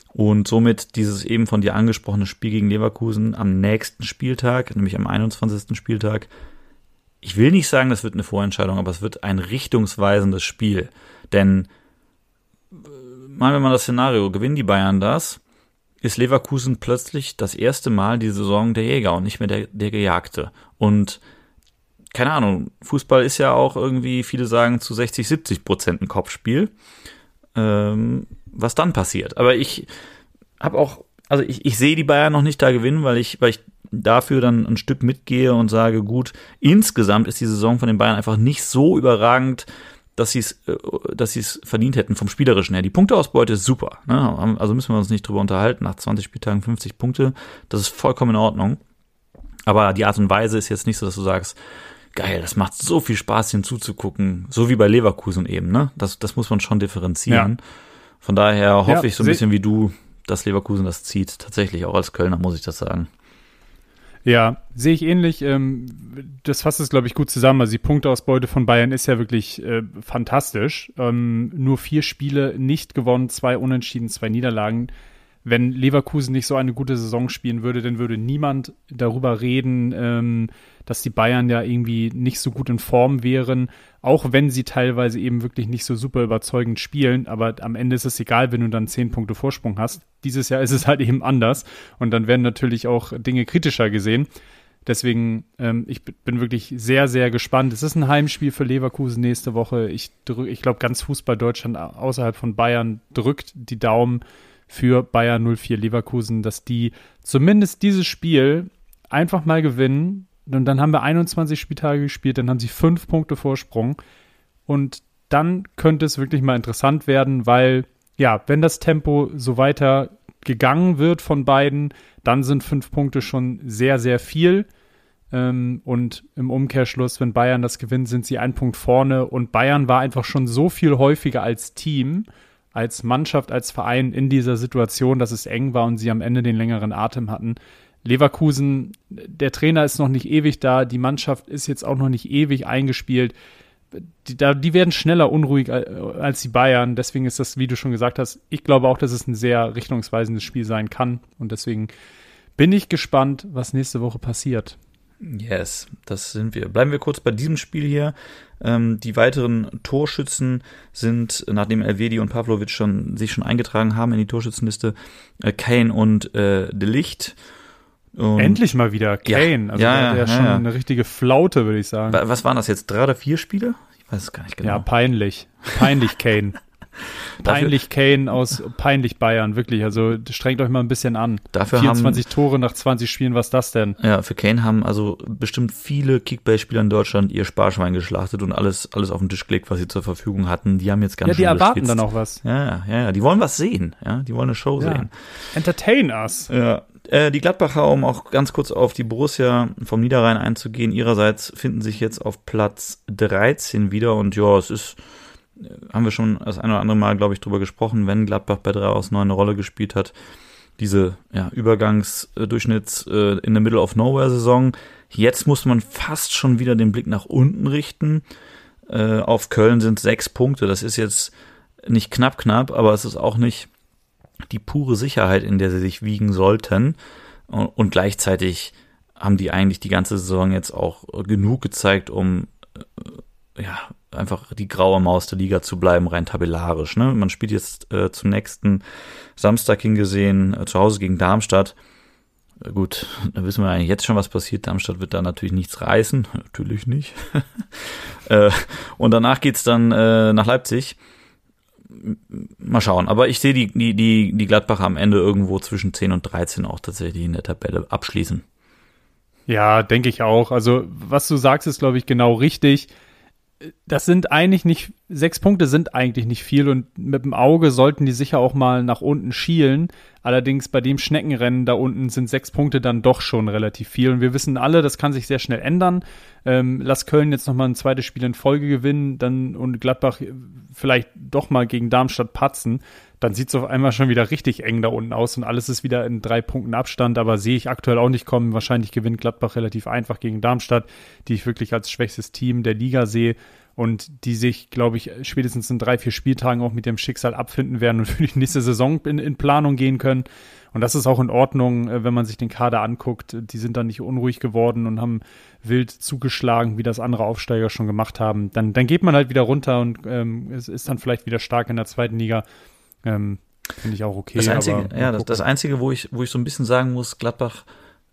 Und somit dieses eben von dir angesprochene Spiel gegen Leverkusen am nächsten Spieltag, nämlich am 21. Spieltag, ich will nicht sagen, das wird eine Vorentscheidung, aber es wird ein richtungsweisendes Spiel. Denn mal wenn man das Szenario, gewinnen die Bayern das, ist Leverkusen plötzlich das erste Mal die Saison der Jäger und nicht mehr der, der Gejagte. Und keine Ahnung, Fußball ist ja auch irgendwie, viele sagen, zu 60, 70 Prozent ein Kopfspiel. Ähm, was dann passiert. Aber ich habe auch, also ich, ich sehe die Bayern noch nicht da gewinnen, weil ich, weil ich dafür dann ein Stück mitgehe und sage, gut, insgesamt ist die Saison von den Bayern einfach nicht so überragend, dass sie es, äh, dass sie es verdient hätten vom Spielerischen her. Die Punkteausbeute ist super. Ne? Also müssen wir uns nicht drüber unterhalten. Nach 20 Spieltagen 50 Punkte, das ist vollkommen in Ordnung. Aber die Art und Weise ist jetzt nicht so, dass du sagst, geil, das macht so viel Spaß hinzuzugucken, so wie bei Leverkusen eben. Ne? Das, das muss man schon differenzieren. Ja. Von daher hoffe ja, ich so ein bisschen wie du, dass Leverkusen das zieht. Tatsächlich, auch als Kölner muss ich das sagen.
Ja, sehe ich ähnlich. Ähm, das fasst es, glaube ich, gut zusammen. Also die Punkteausbeute von Bayern ist ja wirklich äh, fantastisch. Ähm, nur vier Spiele nicht gewonnen, zwei Unentschieden, zwei Niederlagen wenn Leverkusen nicht so eine gute Saison spielen würde, dann würde niemand darüber reden, ähm, dass die Bayern ja irgendwie nicht so gut in Form wären, auch wenn sie teilweise eben wirklich nicht so super überzeugend spielen. Aber am Ende ist es egal, wenn du dann zehn Punkte Vorsprung hast. Dieses Jahr ist es halt eben anders und dann werden natürlich auch Dinge kritischer gesehen. Deswegen, ähm, ich bin wirklich sehr, sehr gespannt. Es ist ein Heimspiel für Leverkusen nächste Woche. Ich, ich glaube, ganz Fußball Deutschland außerhalb von Bayern drückt die Daumen für Bayern 04 Leverkusen, dass die zumindest dieses Spiel einfach mal gewinnen. Und dann haben wir 21 Spieltage gespielt, dann haben sie fünf Punkte Vorsprung. Und dann könnte es wirklich mal interessant werden, weil, ja, wenn das Tempo so weiter gegangen wird von beiden, dann sind fünf Punkte schon sehr, sehr viel. Ähm, und im Umkehrschluss, wenn Bayern das gewinnt, sind sie ein Punkt vorne. Und Bayern war einfach schon so viel häufiger als Team als Mannschaft, als Verein in dieser Situation, dass es eng war und sie am Ende den längeren Atem hatten. Leverkusen, der Trainer ist noch nicht ewig da, die Mannschaft ist jetzt auch noch nicht ewig eingespielt. Die, da, die werden schneller unruhig äh, als die Bayern. Deswegen ist das, wie du schon gesagt hast, ich glaube auch, dass es ein sehr richtungsweisendes Spiel sein kann. Und deswegen bin ich gespannt, was nächste Woche passiert.
Yes, das sind wir. Bleiben wir kurz bei diesem Spiel hier. Ähm, die weiteren Torschützen sind, nachdem Elvedi und Pavlovic schon, sich schon eingetragen haben in die Torschützenliste, äh, Kane und äh, De Licht.
Und Endlich mal wieder Kane.
Ja, also ja,
der, ja, schon ja. eine richtige Flaute, würde ich sagen.
Was waren das jetzt? Drei oder vier Spiele?
Ich weiß es gar nicht genau. Ja, peinlich. Peinlich Kane. Peinlich Kane aus peinlich Bayern, wirklich. Also strengt euch mal ein bisschen an.
Dafür
24 haben, Tore nach 20 Spielen, was das denn?
Ja, für Kane haben also bestimmt viele Kickbase-Spieler in Deutschland ihr Sparschwein geschlachtet und alles, alles auf den Tisch gelegt, was sie zur Verfügung hatten. Die haben jetzt ganz
Ja, die erwarten gespitzt. dann auch was.
Ja, ja, ja. Die wollen was sehen. Ja, die wollen eine Show ja. sehen.
Entertain us.
Ja. Äh, die Gladbacher, um auch ganz kurz auf die Borussia vom Niederrhein einzugehen, ihrerseits finden sich jetzt auf Platz 13 wieder und ja, es ist haben wir schon das ein oder andere Mal, glaube ich, drüber gesprochen, wenn Gladbach bei 3 aus 9 eine Rolle gespielt hat. Diese ja, Übergangsdurchschnitts äh, in der Middle of Nowhere Saison. Jetzt muss man fast schon wieder den Blick nach unten richten. Äh, auf Köln sind sechs Punkte. Das ist jetzt nicht knapp knapp, aber es ist auch nicht die pure Sicherheit, in der sie sich wiegen sollten. Und, gleichzeitig haben die eigentlich die ganze Saison jetzt auch genug gezeigt, um äh, ja einfach die graue Maus der Liga zu bleiben, rein tabellarisch. Ne? Man spielt jetzt äh, zum nächsten Samstag hingesehen äh, zu Hause gegen Darmstadt. Äh, gut, da wissen wir eigentlich jetzt schon, was passiert. Darmstadt wird da natürlich nichts reißen. Natürlich nicht. äh, und danach geht's dann äh, nach Leipzig. Mal schauen. Aber ich sehe die, die, die, die Gladbacher am Ende irgendwo zwischen 10 und 13 auch tatsächlich in der Tabelle abschließen.
Ja, denke ich auch. Also, was du sagst, ist, glaube ich, genau richtig das sind eigentlich nicht, sechs Punkte sind eigentlich nicht viel und mit dem Auge sollten die sicher auch mal nach unten schielen. Allerdings bei dem Schneckenrennen da unten sind sechs Punkte dann doch schon relativ viel und wir wissen alle, das kann sich sehr schnell ändern. Ähm, lass Köln jetzt nochmal ein zweites Spiel in Folge gewinnen dann und Gladbach vielleicht doch mal gegen Darmstadt patzen dann sieht es auf einmal schon wieder richtig eng da unten aus und alles ist wieder in drei Punkten Abstand, aber sehe ich aktuell auch nicht kommen. Wahrscheinlich gewinnt Gladbach relativ einfach gegen Darmstadt, die ich wirklich als schwächstes Team der Liga sehe und die sich, glaube ich, spätestens in drei, vier Spieltagen auch mit dem Schicksal abfinden werden und für die nächste Saison in, in Planung gehen können. Und das ist auch in Ordnung, äh, wenn man sich den Kader anguckt. Die sind dann nicht unruhig geworden und haben wild zugeschlagen, wie das andere Aufsteiger schon gemacht haben. Dann, dann geht man halt wieder runter und ähm, es ist dann vielleicht wieder stark in der zweiten Liga. Ähm, Finde ich auch okay.
Das Einzige, ja, das, das, Einzige, wo ich, wo ich so ein bisschen sagen muss, Gladbach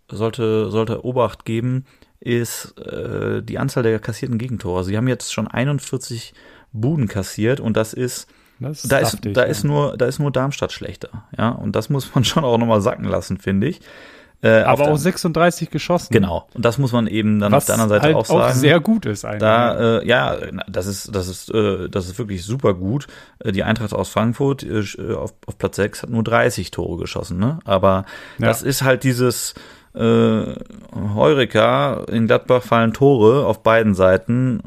sollte, sollte Obacht geben, ist äh, die Anzahl der kassierten Gegentore. Sie haben jetzt schon 41 Buden kassiert und das ist, das ist da ist, da ja. ist nur, da ist nur Darmstadt schlechter. Ja, und das muss man schon auch nochmal sacken lassen, finde ich.
Äh, aber auch 36 geschossen.
Genau. Und das muss man eben dann
Was
auf der anderen Seite
halt
auch sagen.
auch sehr gut ist
eigentlich. Da, äh, ja, das ist, das ist, äh, das ist wirklich super gut. Äh, die Eintracht aus Frankfurt äh, auf, auf Platz 6 hat nur 30 Tore geschossen, ne? Aber ja. das ist halt dieses, äh, Heureka, in Gladbach fallen Tore auf beiden Seiten.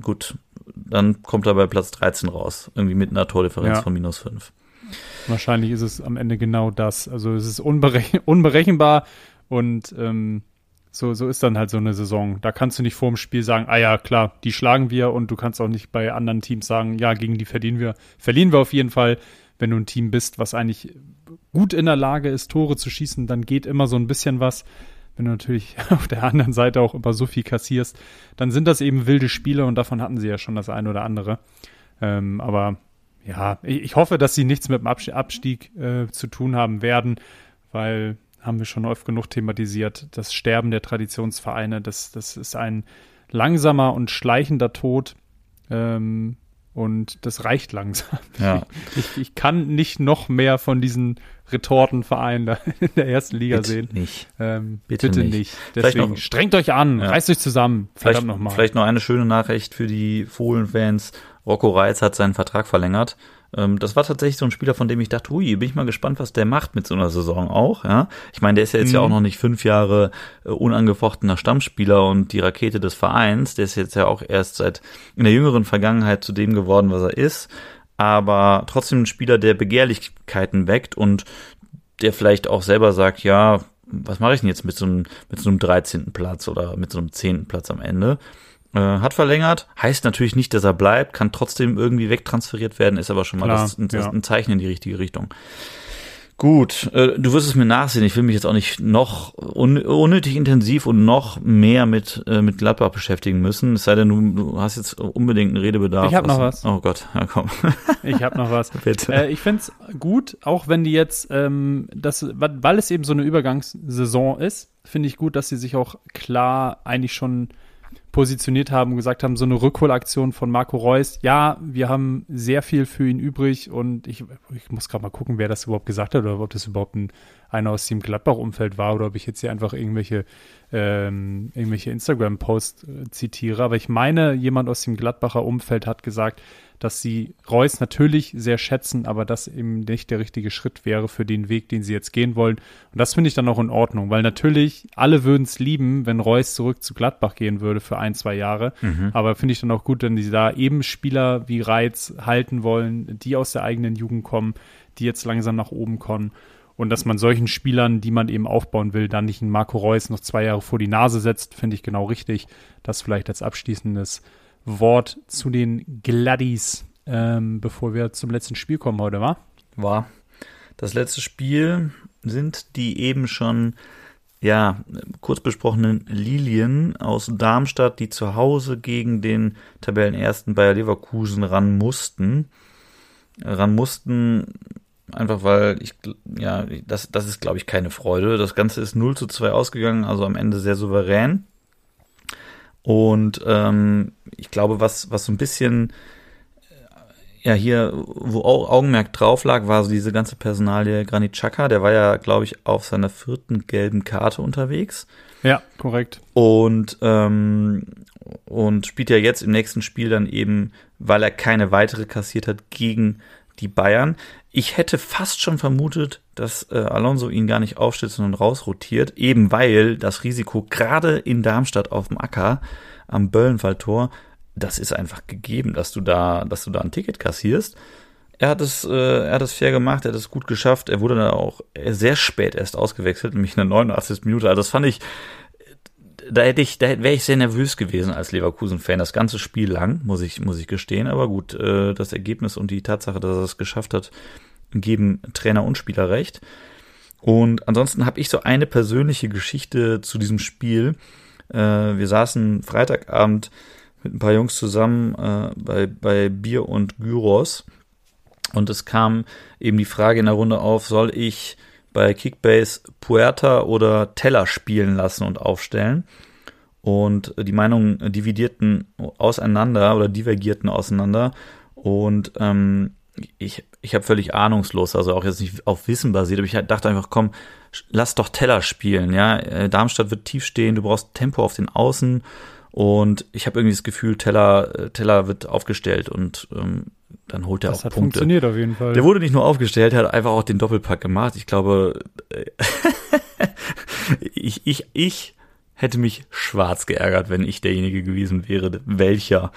Gut, dann kommt er bei Platz 13 raus. Irgendwie mit einer Tordifferenz ja. von minus 5.
Wahrscheinlich ist es am Ende genau das. Also es ist unberech unberechenbar und ähm, so, so ist dann halt so eine Saison. Da kannst du nicht vor dem Spiel sagen, ah ja, klar, die schlagen wir und du kannst auch nicht bei anderen Teams sagen, ja, gegen die verdienen wir, verlieren wir auf jeden Fall. Wenn du ein Team bist, was eigentlich gut in der Lage ist, Tore zu schießen, dann geht immer so ein bisschen was. Wenn du natürlich auf der anderen Seite auch immer so viel kassierst, dann sind das eben wilde Spiele und davon hatten sie ja schon das eine oder andere. Ähm, aber ja, ich, hoffe, dass sie nichts mit dem Abstieg äh, zu tun haben werden, weil haben wir schon oft genug thematisiert. Das Sterben der Traditionsvereine, das, das ist ein langsamer und schleichender Tod. Ähm, und das reicht langsam.
Ja.
Ich, ich, kann nicht noch mehr von diesen Retortenvereinen da in der ersten Liga
bitte
sehen.
Nicht.
Ähm, bitte, bitte nicht. nicht. Deswegen noch, strengt euch an, ja. reißt euch zusammen.
Vielleicht noch, mal. vielleicht noch eine schöne Nachricht für die Fohlen-Fans. Rocco Reitz hat seinen Vertrag verlängert. Ähm, das war tatsächlich so ein Spieler, von dem ich dachte, hui, bin ich mal gespannt, was der macht mit so einer Saison auch. Ja, ich meine, der ist ja jetzt mhm. ja auch noch nicht fünf Jahre äh, unangefochtener Stammspieler und die Rakete des Vereins. Der ist jetzt ja auch erst seit in der jüngeren Vergangenheit zu dem geworden, was er ist. Aber trotzdem ein Spieler, der Begehrlichkeiten weckt und der vielleicht auch selber sagt, ja, was mache ich denn jetzt mit so einem, mit so einem 13. Platz oder mit so einem 10. Platz am Ende? Äh, hat verlängert, heißt natürlich nicht, dass er bleibt, kann trotzdem irgendwie wegtransferiert werden, ist aber schon mal Klar, das, das ja. ein Zeichen in die richtige Richtung. Gut, äh, du wirst es mir nachsehen. Ich will mich jetzt auch nicht noch un unnötig intensiv und noch mehr mit äh, mit Gladbach beschäftigen müssen. Es sei denn, du, du hast jetzt unbedingt einen Redebedarf.
Ich habe noch was.
Oh Gott, ja komm.
ich habe noch was. Bitte. Äh, ich find's gut, auch wenn die jetzt, ähm, das, weil es eben so eine Übergangssaison ist, finde ich gut, dass sie sich auch klar eigentlich schon positioniert haben und gesagt haben, so eine Rückholaktion von Marco Reus, ja, wir haben sehr viel für ihn übrig und ich, ich muss gerade mal gucken, wer das überhaupt gesagt hat oder ob das überhaupt ein, einer aus dem Gladbach-Umfeld war oder ob ich jetzt hier einfach irgendwelche, ähm, irgendwelche Instagram-Posts äh, zitiere. Aber ich meine, jemand aus dem Gladbacher Umfeld hat gesagt, dass sie Reus natürlich sehr schätzen, aber das eben nicht der richtige Schritt wäre für den Weg, den sie jetzt gehen wollen. Und das finde ich dann auch in Ordnung, weil natürlich alle würden es lieben, wenn Reus zurück zu Gladbach gehen würde für ein, zwei Jahre. Mhm. Aber finde ich dann auch gut, wenn sie da eben Spieler wie Reiz halten wollen, die aus der eigenen Jugend kommen, die jetzt langsam nach oben kommen. Und dass man solchen Spielern, die man eben aufbauen will, dann nicht einen Marco Reus noch zwei Jahre vor die Nase setzt, finde ich genau richtig. Das vielleicht als abschließendes Wort zu den Gladdies, ähm, bevor wir zum letzten Spiel kommen heute, wa?
War. das letzte Spiel sind die eben schon ja, kurz besprochenen Lilien aus Darmstadt, die zu Hause gegen den Tabellenersten Bayer Leverkusen ran mussten. Ran mussten, einfach weil ich, ja, das, das ist, glaube ich, keine Freude. Das Ganze ist 0 zu 2 ausgegangen, also am Ende sehr souverän. Und ähm, ich glaube, was, was so ein bisschen ja hier, wo Augenmerk drauf lag, war so diese ganze Personalie Granit Xhaka. Der war ja, glaube ich, auf seiner vierten gelben Karte unterwegs.
Ja, korrekt.
Und, ähm, und spielt ja jetzt im nächsten Spiel dann eben, weil er keine weitere kassiert hat, gegen die Bayern. Ich hätte fast schon vermutet, dass äh, Alonso ihn gar nicht aufstellt, sondern rausrotiert, eben weil das Risiko gerade in Darmstadt auf dem Acker am Böllenfalltor das ist einfach gegeben, dass du da, dass du da ein Ticket kassierst. Er hat es, äh, er hat es fair gemacht, er hat es gut geschafft. Er wurde dann auch sehr spät erst ausgewechselt, nämlich in der 89. Minute. Also das fand ich, da hätte ich, da wäre ich sehr nervös gewesen als Leverkusen-Fan, das ganze Spiel lang, muss ich, muss ich gestehen. Aber gut, äh, das Ergebnis und die Tatsache, dass er es geschafft hat, geben Trainer und Spieler recht. Und ansonsten habe ich so eine persönliche Geschichte zu diesem Spiel. Äh, wir saßen Freitagabend mit ein paar Jungs zusammen äh, bei, bei Bier und Gyros. Und es kam eben die Frage in der Runde auf, soll ich bei Kickbase Puerta oder Teller spielen lassen und aufstellen? Und die Meinungen dividierten auseinander oder divergierten auseinander. Und ähm, ich, ich habe völlig ahnungslos, also auch jetzt nicht auf Wissen basiert, aber ich dachte einfach, komm, lass doch Teller spielen, ja. Äh, Darmstadt wird tief stehen, du brauchst Tempo auf den Außen und ich habe irgendwie das Gefühl, Teller, äh, Teller wird aufgestellt und ähm, dann holt er das auch hat Punkte.
funktioniert auf jeden Fall.
Der wurde nicht nur aufgestellt, er hat einfach auch den Doppelpack gemacht. Ich glaube, äh, ich, ich, ich hätte mich schwarz geärgert, wenn ich derjenige gewesen wäre, welcher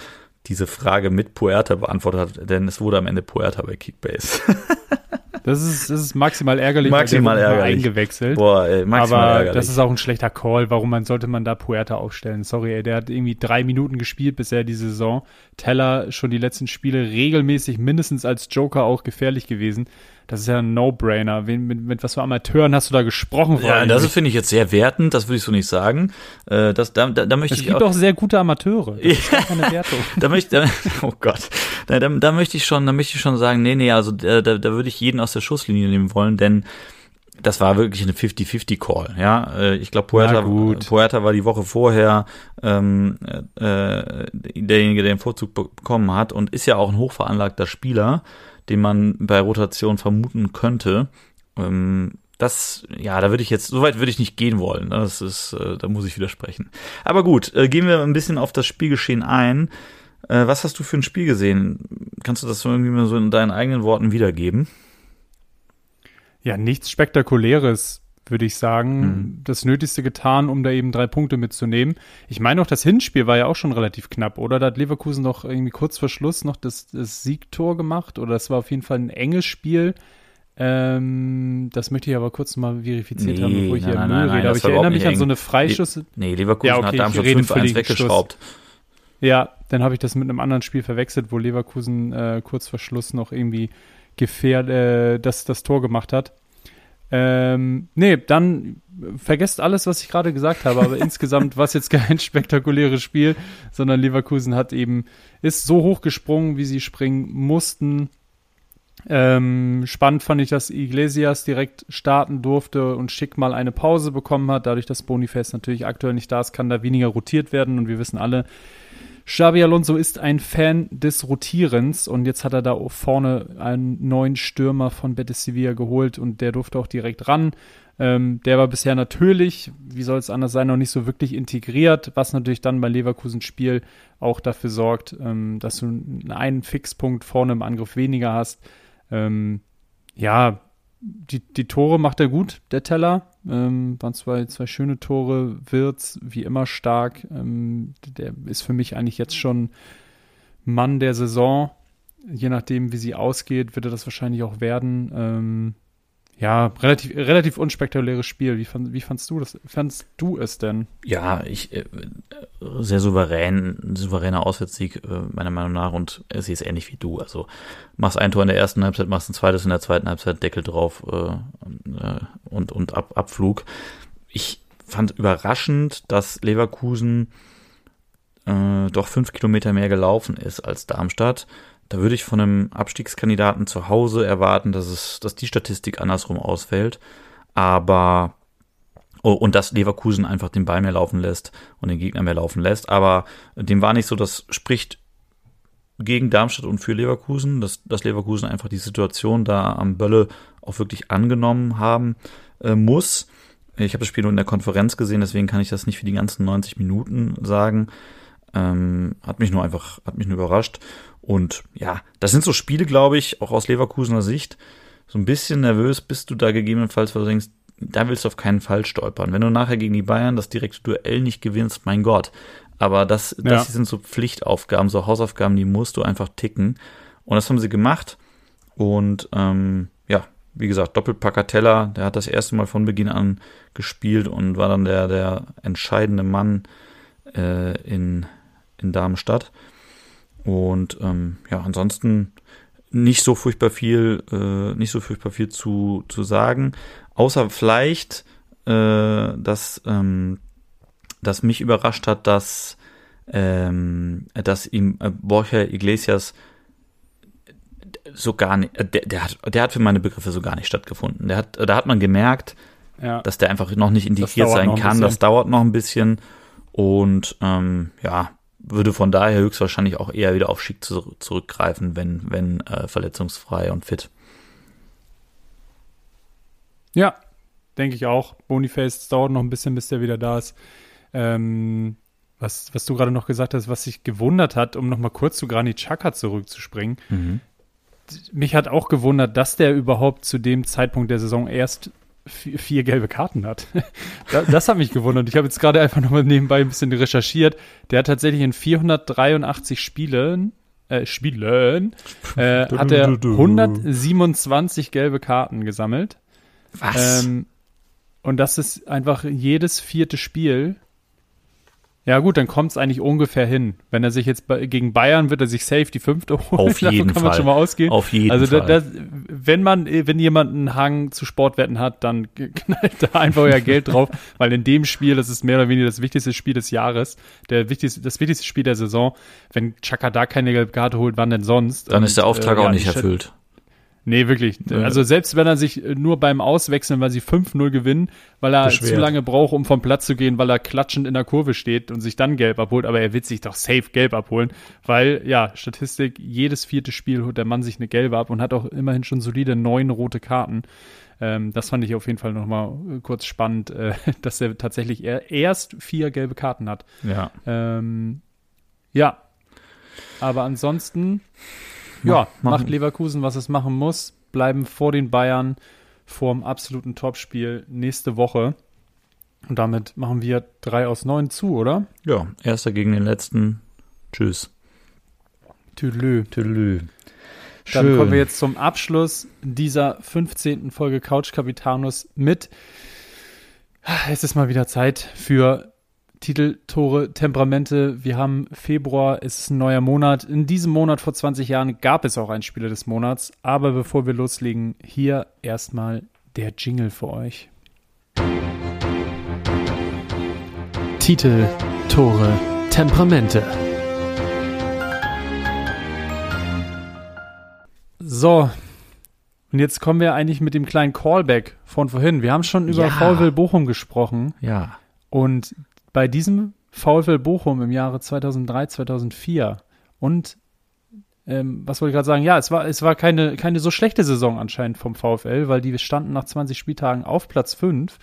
diese Frage mit Puerta beantwortet hat, denn es wurde am Ende Puerta bei Kickbase.
Das ist, das ist maximal ärgerlich,
maximal ärgerlich.
eingewechselt.
Boah, ey, maximal
Aber
ärgerlich.
das ist auch ein schlechter Call. Warum man sollte man da Puerta aufstellen? Sorry, ey, der hat irgendwie drei Minuten gespielt bisher die Saison. Teller schon die letzten Spiele regelmäßig mindestens als Joker auch gefährlich gewesen. Das ist ja ein No-Brainer. Mit, mit was für Amateuren hast du da gesprochen?
Ja, das finde ich jetzt sehr wertend, das würde ich so nicht sagen. Äh, das, da, da, da möchte
es
ich
gibt auch, auch sehr gute Amateure.
Das ist keine Wertung. da möchte, da, oh Gott, da, da, da möchte ich schon, da möchte ich schon sagen, nee, nee, also da, da, da würde ich jeden aus der Schusslinie nehmen wollen, denn das war wirklich eine 50-50-Call. Ja, äh, ich glaube, Puerta, Puerta war die Woche vorher ähm, äh, derjenige, der den Vorzug bekommen hat und ist ja auch ein hochveranlagter Spieler den man bei Rotation vermuten könnte. Ähm, das, ja, da würde ich jetzt, soweit würde ich nicht gehen wollen. Ne? Das ist, äh, da muss ich widersprechen. Aber gut, äh, gehen wir ein bisschen auf das Spielgeschehen ein. Äh, was hast du für ein Spiel gesehen? Kannst du das irgendwie mal so in deinen eigenen Worten wiedergeben?
Ja, nichts Spektakuläres würde ich sagen, mhm. das Nötigste getan, um da eben drei Punkte mitzunehmen. Ich meine auch, das Hinspiel war ja auch schon relativ knapp, oder? Da hat Leverkusen doch irgendwie kurz vor Schluss noch das, das Siegtor gemacht, oder es war auf jeden Fall ein enges Spiel. Ähm, das möchte ich aber kurz mal verifiziert nee, haben, bevor ich hier nein, Müll rede. Aber ich erinnere mich an so eine Freischuss.
Nee, Leverkusen ja, okay, hat Darmstadt 5-1 weggeschraubt.
Ja, dann habe ich das mit einem anderen Spiel verwechselt, wo Leverkusen äh, kurz vor Schluss noch irgendwie gefährd, äh, das, das Tor gemacht hat. Ähm, nee, dann vergesst alles, was ich gerade gesagt habe, aber insgesamt war es jetzt kein spektakuläres Spiel, sondern Leverkusen hat eben, ist so hoch gesprungen, wie sie springen mussten. Ähm, spannend fand ich, dass Iglesias direkt starten durfte und Schick mal eine Pause bekommen hat. Dadurch, dass Boniface natürlich aktuell nicht da ist, kann da weniger rotiert werden und wir wissen alle, Xabi Alonso ist ein Fan des Rotierens und jetzt hat er da vorne einen neuen Stürmer von Betis Sevilla geholt und der durfte auch direkt ran. Ähm, der war bisher natürlich, wie soll es anders sein, noch nicht so wirklich integriert, was natürlich dann bei Leverkusens Spiel auch dafür sorgt, ähm, dass du einen Fixpunkt vorne im Angriff weniger hast. Ähm, ja, die, die Tore macht er gut, der Teller. Ähm, waren zwei, zwei schöne Tore. Wirtz, wie immer stark. Ähm, der ist für mich eigentlich jetzt schon Mann der Saison. Je nachdem, wie sie ausgeht, wird er das wahrscheinlich auch werden. Ähm, ja, relativ, relativ unspektakuläres Spiel. Wie, fand, wie fandst du das? Fandst du es denn?
Ja, ich, äh, sehr souverän, souveräner Auswärtssieg, äh, meiner Meinung nach. Und sie ist ähnlich wie du. Also machst ein Tor in der ersten Halbzeit, machst ein zweites in der zweiten Halbzeit, Deckel drauf äh, äh, und, und Ab Abflug. Ich fand überraschend, dass Leverkusen äh, doch fünf Kilometer mehr gelaufen ist als Darmstadt. Da würde ich von einem Abstiegskandidaten zu Hause erwarten, dass es, dass die Statistik andersrum ausfällt. Aber Oh, und dass Leverkusen einfach den Ball mehr laufen lässt und den Gegner mehr laufen lässt. Aber dem war nicht so, das spricht gegen Darmstadt und für Leverkusen, dass, dass Leverkusen einfach die Situation da am Bölle auch wirklich angenommen haben äh, muss. Ich habe das Spiel nur in der Konferenz gesehen, deswegen kann ich das nicht für die ganzen 90 Minuten sagen. Ähm, hat mich nur einfach, hat mich nur überrascht. Und ja, das sind so Spiele, glaube ich, auch aus Leverkusener Sicht. So ein bisschen nervös bist du da gegebenenfalls, weil du denkst, da willst du auf keinen Fall stolpern. Wenn du nachher gegen die Bayern das direkte Duell nicht gewinnst, mein Gott. Aber das, das ja. sind so Pflichtaufgaben, so Hausaufgaben, die musst du einfach ticken. Und das haben sie gemacht. Und ähm, ja, wie gesagt, Doppelpackatella, der hat das erste Mal von Beginn an gespielt und war dann der, der entscheidende Mann äh, in, in Darmstadt. Und ähm, ja, ansonsten nicht so furchtbar viel, äh, nicht so furchtbar viel zu, zu sagen. Außer vielleicht, äh, dass, ähm, dass mich überrascht hat, dass, ähm, dass ihm äh, Borja Iglesias so gar nicht, äh, der, der, hat, der hat für meine Begriffe so gar nicht stattgefunden. Der hat, da hat man gemerkt, ja. dass der einfach noch nicht integriert sein kann. Das dauert noch ein bisschen. Und ähm, ja, würde von daher höchstwahrscheinlich auch eher wieder auf Schick zu, zurückgreifen, wenn, wenn äh, verletzungsfrei und fit.
Ja, denke ich auch. Boniface, es dauert noch ein bisschen, bis der wieder da ist. Ähm, was, was du gerade noch gesagt hast, was sich gewundert hat, um nochmal kurz zu Granit Xhaka zurückzuspringen. Mhm. Mich hat auch gewundert, dass der überhaupt zu dem Zeitpunkt der Saison erst vier, vier gelbe Karten hat. das, das, hat mich gewundert. Ich habe jetzt gerade einfach nochmal nebenbei ein bisschen recherchiert. Der hat tatsächlich in 483 Spielen äh, Spielen äh, hat er 127 gelbe Karten gesammelt.
Was?
Ähm, und das ist einfach jedes vierte Spiel. Ja gut, dann kommt es eigentlich ungefähr hin. Wenn er sich jetzt gegen Bayern wird er sich safe die fünfte
holen. Auf jeden
kann
Fall.
man schon mal ausgehen.
Auf jeden
also
Fall.
Also wenn man, wenn jemand einen Hang zu Sportwetten hat, dann knallt da einfach euer Geld drauf, weil in dem Spiel, das ist mehr oder weniger das wichtigste Spiel des Jahres, der wichtigste, das wichtigste Spiel der Saison. Wenn Chaka da keine gelbe Karte holt, wann denn sonst?
Dann Und, ist der Auftrag äh, auch ja, nicht erfüllt.
Nee, wirklich. Also selbst wenn er sich nur beim Auswechseln, weil sie 5-0 gewinnen, weil er Beschwert. zu lange braucht, um vom Platz zu gehen, weil er klatschend in der Kurve steht und sich dann gelb abholt, aber er wird sich doch safe gelb abholen, weil, ja, Statistik, jedes vierte Spiel holt der Mann sich eine gelbe ab und hat auch immerhin schon solide neun rote Karten. Ähm, das fand ich auf jeden Fall nochmal kurz spannend, äh, dass er tatsächlich erst vier gelbe Karten hat.
Ja.
Ähm, ja. Aber ansonsten ja, macht Leverkusen, was es machen muss, bleiben vor den Bayern vorm absoluten Topspiel nächste Woche. Und damit machen wir drei aus neun zu, oder?
Ja, erster gegen den letzten. Tschüss.
Tüdelü.
Tüdelü.
Dann kommen wir jetzt zum Abschluss dieser 15. Folge Couch Capitanus mit. Es ist mal wieder Zeit für Titel, Tore, Temperamente. Wir haben Februar, es ist ein neuer Monat. In diesem Monat vor 20 Jahren gab es auch einen Spieler des Monats. Aber bevor wir loslegen, hier erstmal der Jingle für euch.
Titel, Tore, Temperamente.
So, und jetzt kommen wir eigentlich mit dem kleinen Callback von vorhin. Wir haben schon über ja. VfL Bochum gesprochen.
Ja.
Und bei diesem VfL Bochum im Jahre 2003, 2004 und ähm, was wollte ich gerade sagen? Ja, es war, es war keine, keine so schlechte Saison anscheinend vom VfL, weil die standen nach 20 Spieltagen auf Platz 5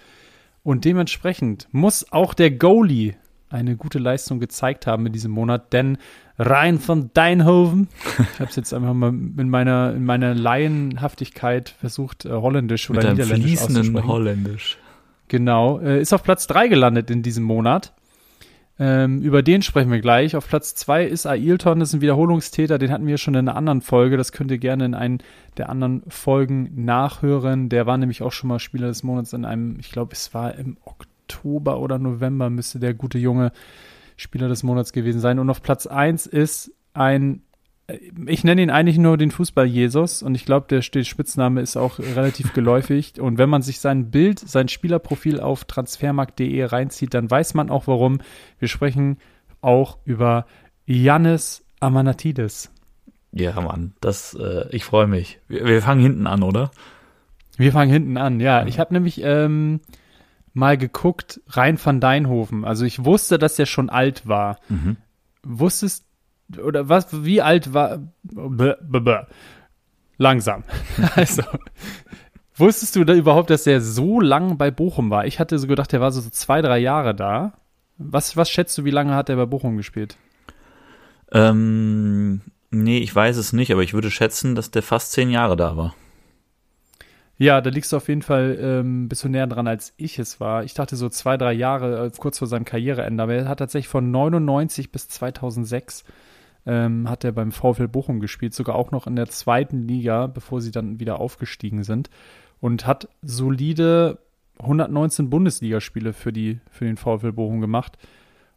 und dementsprechend muss auch der Goalie eine gute Leistung gezeigt haben in diesem Monat, denn Rein von Deinhoven, ich habe es jetzt einfach mal in meiner, in meiner Laienhaftigkeit versucht, äh, Holländisch oder
Mit
Niederländisch
fließenden Holländisch.
Genau, äh, ist auf Platz 3 gelandet in diesem Monat. Ähm, über den sprechen wir gleich. Auf Platz 2 ist Ailton, das ist ein Wiederholungstäter, den hatten wir schon in einer anderen Folge. Das könnt ihr gerne in einen der anderen Folgen nachhören. Der war nämlich auch schon mal Spieler des Monats in einem, ich glaube, es war im Oktober oder November müsste der gute Junge Spieler des Monats gewesen sein. Und auf Platz 1 ist ein, ich nenne ihn eigentlich nur den Fußball-Jesus und ich glaube, der Spitzname ist auch relativ geläufig. Und wenn man sich sein Bild, sein Spielerprofil auf transfermarkt.de reinzieht, dann weiß man auch warum. Wir sprechen auch über Jannis Amanatidis.
Ja, Mann, das, äh, ich freue mich. Wir, wir, fangen hinten an, oder?
Wir fangen hinten an, ja. Ich habe nämlich ähm, mal geguckt, rein van Deinhofen. Also ich wusste, dass er schon alt war. Mhm. Wusstest oder was, wie alt war? B -b -b Langsam. also, wusstest du da überhaupt, dass er so lang bei Bochum war? Ich hatte so gedacht, er war so zwei, drei Jahre da. Was, was schätzt du, wie lange hat er bei Bochum gespielt?
Ähm, nee, ich weiß es nicht, aber ich würde schätzen, dass der fast zehn Jahre da war.
Ja, da liegst du auf jeden Fall ähm, bist du näher dran, als ich es war. Ich dachte so zwei, drei Jahre äh, kurz vor seinem Karriereende, aber er hat tatsächlich von 99 bis 2006 ähm, hat er beim VfL Bochum gespielt, sogar auch noch in der zweiten Liga, bevor sie dann wieder aufgestiegen sind und hat solide 119 Bundesligaspiele für die für den VfL Bochum gemacht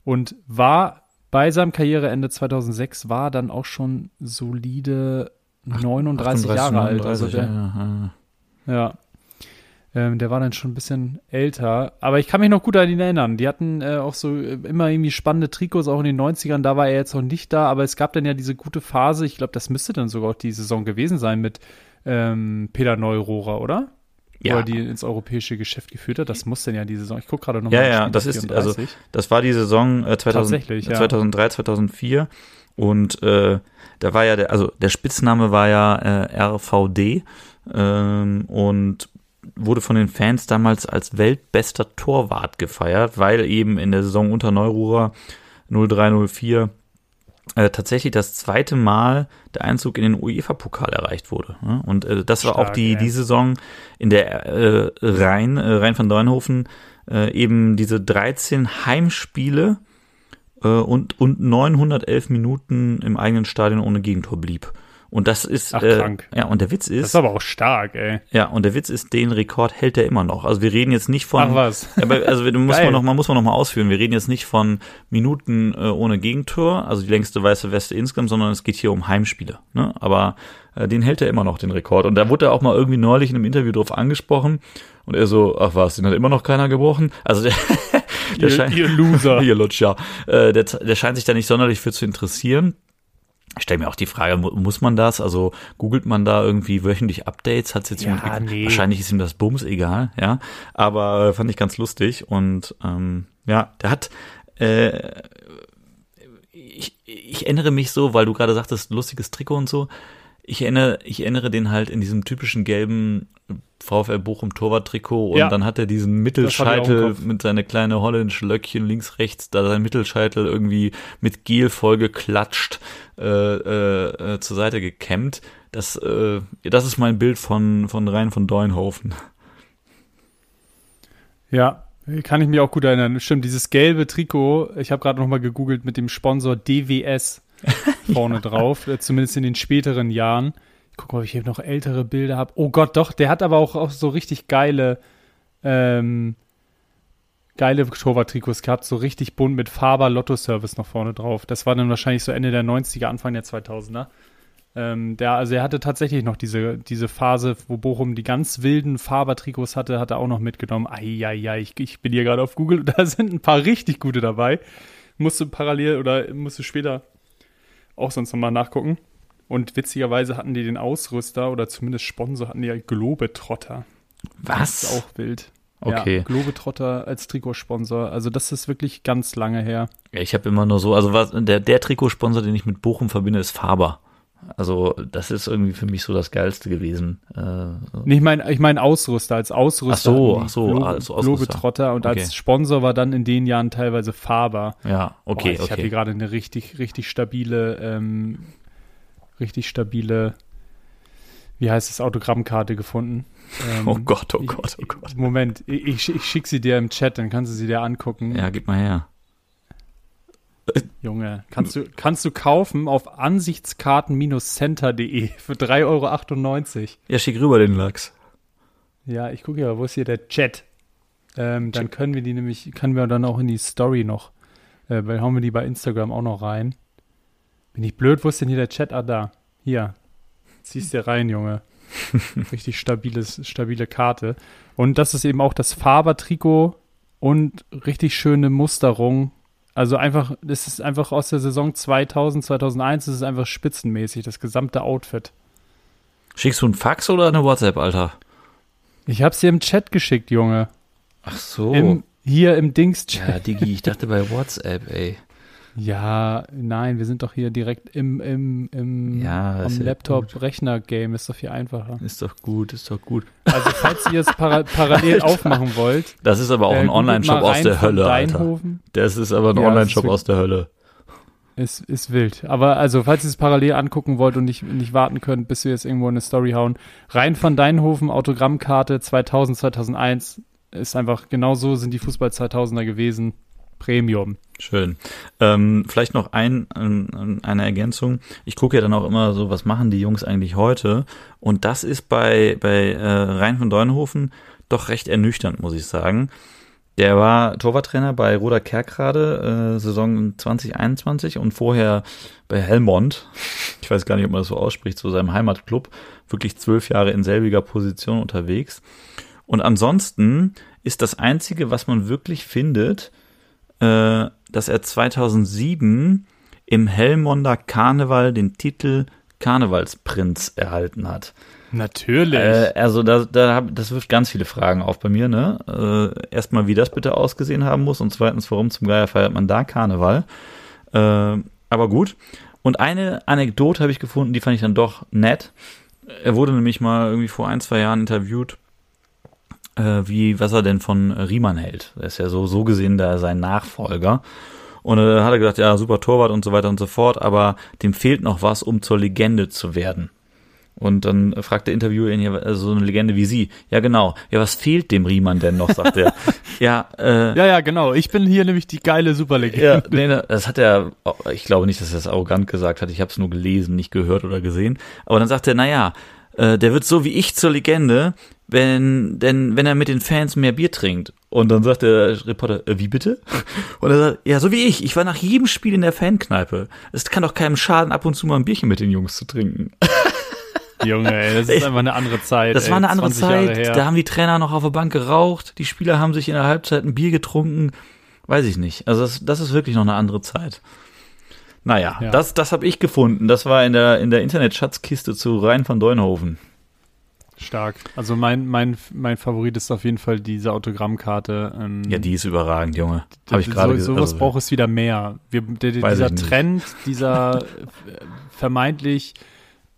und war bei seinem Karriereende 2006 war dann auch schon solide 39 38, Jahre 39, alt. Also der, ja, ja. ja. Ähm, der war dann schon ein bisschen älter. Aber ich kann mich noch gut an ihn erinnern. Die hatten äh, auch so äh, immer irgendwie spannende Trikots, auch in den 90ern. Da war er jetzt noch nicht da, aber es gab dann ja diese gute Phase. Ich glaube, das müsste dann sogar auch die Saison gewesen sein mit ähm, Peter Neurohrer, oder? Ja. Die ins europäische Geschäft geführt hat. Das muss dann ja die Saison. Ich gucke gerade noch
ja. Ja, das ist, also, das war die Saison äh, 2000, ja. 2003, 2004. Und äh, da war ja der, also der Spitzname war ja äh, RVD. Ähm, und wurde von den Fans damals als weltbester Torwart gefeiert, weil eben in der Saison unter Neururer 0304 äh, tatsächlich das zweite Mal der Einzug in den UEFA-Pokal erreicht wurde. Ne? Und äh, das Stark, war auch die, ja. die Saison, in der äh, Rhein, äh, Rhein van Deuenhofen äh, eben diese 13 Heimspiele äh, und, und 911 Minuten im eigenen Stadion ohne Gegentor blieb. Und das ist, Ach, äh, ja, und der Witz ist. Das
ist aber auch stark, ey.
Ja, und der Witz ist, den Rekord hält er immer noch. Also wir reden jetzt nicht von.
Ach was.
Aber, also muss man noch mal, muss man noch mal ausführen. Wir reden jetzt nicht von Minuten äh, ohne Gegentor, also die längste weiße Weste insgesamt, sondern es geht hier um Heimspiele. Ne? Aber äh, den hält er immer noch, den Rekord. Und da wurde er auch mal irgendwie neulich in einem Interview drauf angesprochen. Und er so, ach was, den hat immer noch keiner gebrochen. Also der,
der ihr, scheint, ihr Loser.
ihr Lutscher. Äh, der, der scheint sich da nicht sonderlich für zu interessieren. Ich stelle mir auch die Frage, muss man das? Also googelt man da irgendwie wöchentlich Updates? Hat's jetzt
ja, nee.
wahrscheinlich ist ihm das Bums egal, ja. Aber äh, fand ich ganz lustig und ähm, ja, der hat äh, ich, ich erinnere mich so, weil du gerade sagtest, lustiges Trikot und so. Ich erinnere, ich erinnere den halt in diesem typischen gelben VfL Bochum Torwart-Trikot und ja, dann hat er diesen Mittelscheitel mit seine kleine holländische Löckchen links, rechts, da sein Mittelscheitel irgendwie mit Gel vollgeklatscht äh, äh, äh, zur Seite gekämmt. Das, äh, das ist mein Bild von, von Rhein von Deuenhofen.
Ja, kann ich mich auch gut erinnern. Stimmt, dieses gelbe Trikot, ich habe gerade noch mal gegoogelt mit dem Sponsor DWS vorne ja. drauf, äh, zumindest in den späteren Jahren. Ich gucke mal, ob ich hier noch ältere Bilder habe. Oh Gott, doch, der hat aber auch, auch so richtig geile, ähm, geile Torwart-Trikots gehabt, so richtig bunt mit Faber Lotto Service noch vorne drauf. Das war dann wahrscheinlich so Ende der 90er, Anfang der 2000er. Ähm, der, also er hatte tatsächlich noch diese, diese Phase, wo Bochum die ganz wilden Faber-Trikots hatte, hat er auch noch mitgenommen. Eieiei, ich, ich bin hier gerade auf Google da sind ein paar richtig gute dabei. Musste parallel oder musste später auch sonst nochmal nachgucken. Und witzigerweise hatten die den Ausrüster oder zumindest Sponsor hatten die ja Globetrotter.
Was?
Das ist auch wild.
Okay.
Ja, Globetrotter als Trikotsponsor. Also das ist wirklich ganz lange her.
Ja, ich habe immer nur so, also was, der, der Trikotsponsor, den ich mit Bochum verbinde, ist Faber. Also das ist irgendwie für mich so das Geilste gewesen.
Äh, nee, ich meine ich mein Ausrüster, als Ausrüster.
Ach so, ach so, Glo als
Ausrüster. Globetrotter und okay. als Sponsor war dann in den Jahren teilweise Faber.
Ja, okay, Boah,
ich
okay.
habe hier gerade eine richtig, richtig stabile ähm, richtig stabile, wie heißt es, Autogrammkarte gefunden.
Ähm, oh Gott, oh Gott, oh Gott.
Moment, ich, ich schicke sie dir im Chat, dann kannst du sie dir angucken.
Ja, gib mal her.
Junge, kannst du, kannst du kaufen auf ansichtskarten-center.de für 3,98 Euro.
Ja, schick rüber den Lachs.
Ja, ich gucke ja, wo ist hier der Chat? Ähm, dann können wir die nämlich, können wir dann auch in die Story noch Äh, weil hauen wir die bei Instagram auch noch rein. Bin ich blöd, wo ist denn hier der Chat? Ah, da. Hier. Ziehst dir rein, Junge. Richtig stabiles, stabile Karte. Und das ist eben auch das Faber-Trikot und richtig schöne Musterung. Also einfach, das ist einfach aus der Saison 2000, 2001, das ist einfach spitzenmäßig, das gesamte Outfit.
Schickst du einen Fax oder eine WhatsApp, Alter?
Ich hab's dir im Chat geschickt, Junge.
Ach so.
Im, hier im Dings-Chat.
ja, Digi, ich dachte bei WhatsApp, ey.
Ja, nein, wir sind doch hier direkt im, im, im
Ja,
am Laptop-Rechner-Game, ist doch viel einfacher.
Ist doch gut, ist doch gut.
Also, falls ihr es para parallel aufmachen wollt,
Das ist aber auch
äh,
ein Online-Shop aus der Hölle, Alter. Das ist aber ein
Ja,
Online-Shop aus der Hölle.
Ist, ist wild. Aber also, falls ihr es parallel angucken wollt und nicht, nicht warten könnt, bis wir jetzt irgendwo eine Story hauen, rein von Deinhofen, Autogrammkarte 2000, 2001, ist einfach, genau so sind die Fußball 2000er gewesen. Premium.
Schön. Ähm, vielleicht noch ein, ein, eine Ergänzung. Ich gucke ja dann auch immer so, was machen die Jungs eigentlich heute? Und das ist bei, bei äh, Rhein von Deunhofen doch recht ernüchternd, muss ich sagen. Der war Torwarttrainer bei Roda Kerkrade, äh, Saison 2021 und vorher bei Helmond. Ich weiß gar nicht, ob man das so ausspricht, zu seinem Heimatclub. Wirklich zwölf Jahre in selbiger Position unterwegs. Und ansonsten ist das Einzige, was man wirklich findet, äh, dass er 2007 im Helmonder Karneval den Titel Karnevalsprinz erhalten hat.
Natürlich.
Äh, also da, da hab, das wirft ganz viele Fragen auf bei mir. Ne? Äh, erstmal, wie das bitte ausgesehen haben muss und zweitens, warum zum Geier feiert man da Karneval. Äh, aber gut. Und eine Anekdote habe ich gefunden, die fand ich dann doch nett. Er wurde nämlich mal irgendwie vor ein, zwei Jahren interviewt, äh, wie, was er denn von Riemann hält. Er ist ja so, so gesehen da sein Nachfolger. Und äh, hat er gesagt, ja, super Torwart und so weiter und so fort, aber dem fehlt noch was, um zur Legende zu werden. Und dann fragt der Interviewer ihn ja, also so eine Legende wie Sie. Ja, genau. Ja, was fehlt dem Riemann denn noch, sagt er. ja, äh,
ja, ja, genau. Ich bin hier nämlich die geile Superlegende.
ja, nee, nee, das hat er, ich glaube nicht, dass er das arrogant gesagt hat. Ich habe es nur gelesen, nicht gehört oder gesehen. Aber dann sagt er, na ja, äh, der wird so wie ich zur Legende, wenn, denn, wenn er mit den Fans mehr Bier trinkt. Und dann sagt der Reporter, äh, wie bitte? Und er sagt, ja, so wie ich. Ich war nach jedem Spiel in der Fankneipe. Es kann doch keinem schaden, ab und zu mal ein Bierchen mit den Jungs zu trinken.
Junge, ey, das ist einfach eine andere Zeit.
Das
ey,
war eine andere
20 Jahre
Zeit. Da haben die Trainer noch auf der Bank geraucht. Die Spieler haben sich in der Halbzeit ein Bier getrunken. Weiß ich nicht. Also das, das ist wirklich noch eine andere Zeit. Naja,
Ja.
das, das habe ich gefunden. Das war in der, in der Internetschatzkiste zu Rhein von Deunhofen.
Stark. Also mein, mein, mein Favorit ist auf jeden Fall diese Autogrammkarte. Ähm,
Ja, die ist überragend, Junge. Habe ich gerade
so,
ge-
Sowas
also-
braucht es wieder mehr. Wir, der, der, dieser. Trend, dieser äh, vermeintlich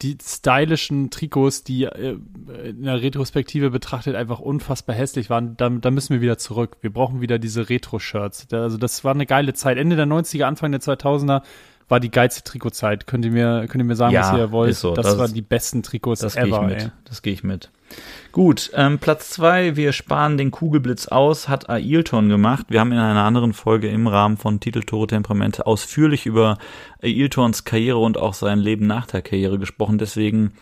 die stylischen Trikots, die äh, in der Retrospektive betrachtet einfach unfassbar hässlich waren, da, da müssen wir wieder zurück. Wir brauchen wieder diese Retro-Shirts. Also das war eine geile Zeit. Ende der 90er, Anfang der 2000er war die geilste Trikotzeit. Könnt ihr mir, könnt ihr mir sagen,
Ja,
was ihr wollt?
so.
Das,
Das-
waren die besten Trikots
Das gehe ich
ever,
mit.
ey.
Das gehe ich mit. Gut, ähm, Platz zwei, wir sparen den Kugelblitz aus, hat Ailton gemacht. Wir haben in einer anderen Folge im Rahmen von Titel Tore Temperamente ausführlich über Ailtons Karriere und auch sein Leben nach der Karriere gesprochen. Deswegen,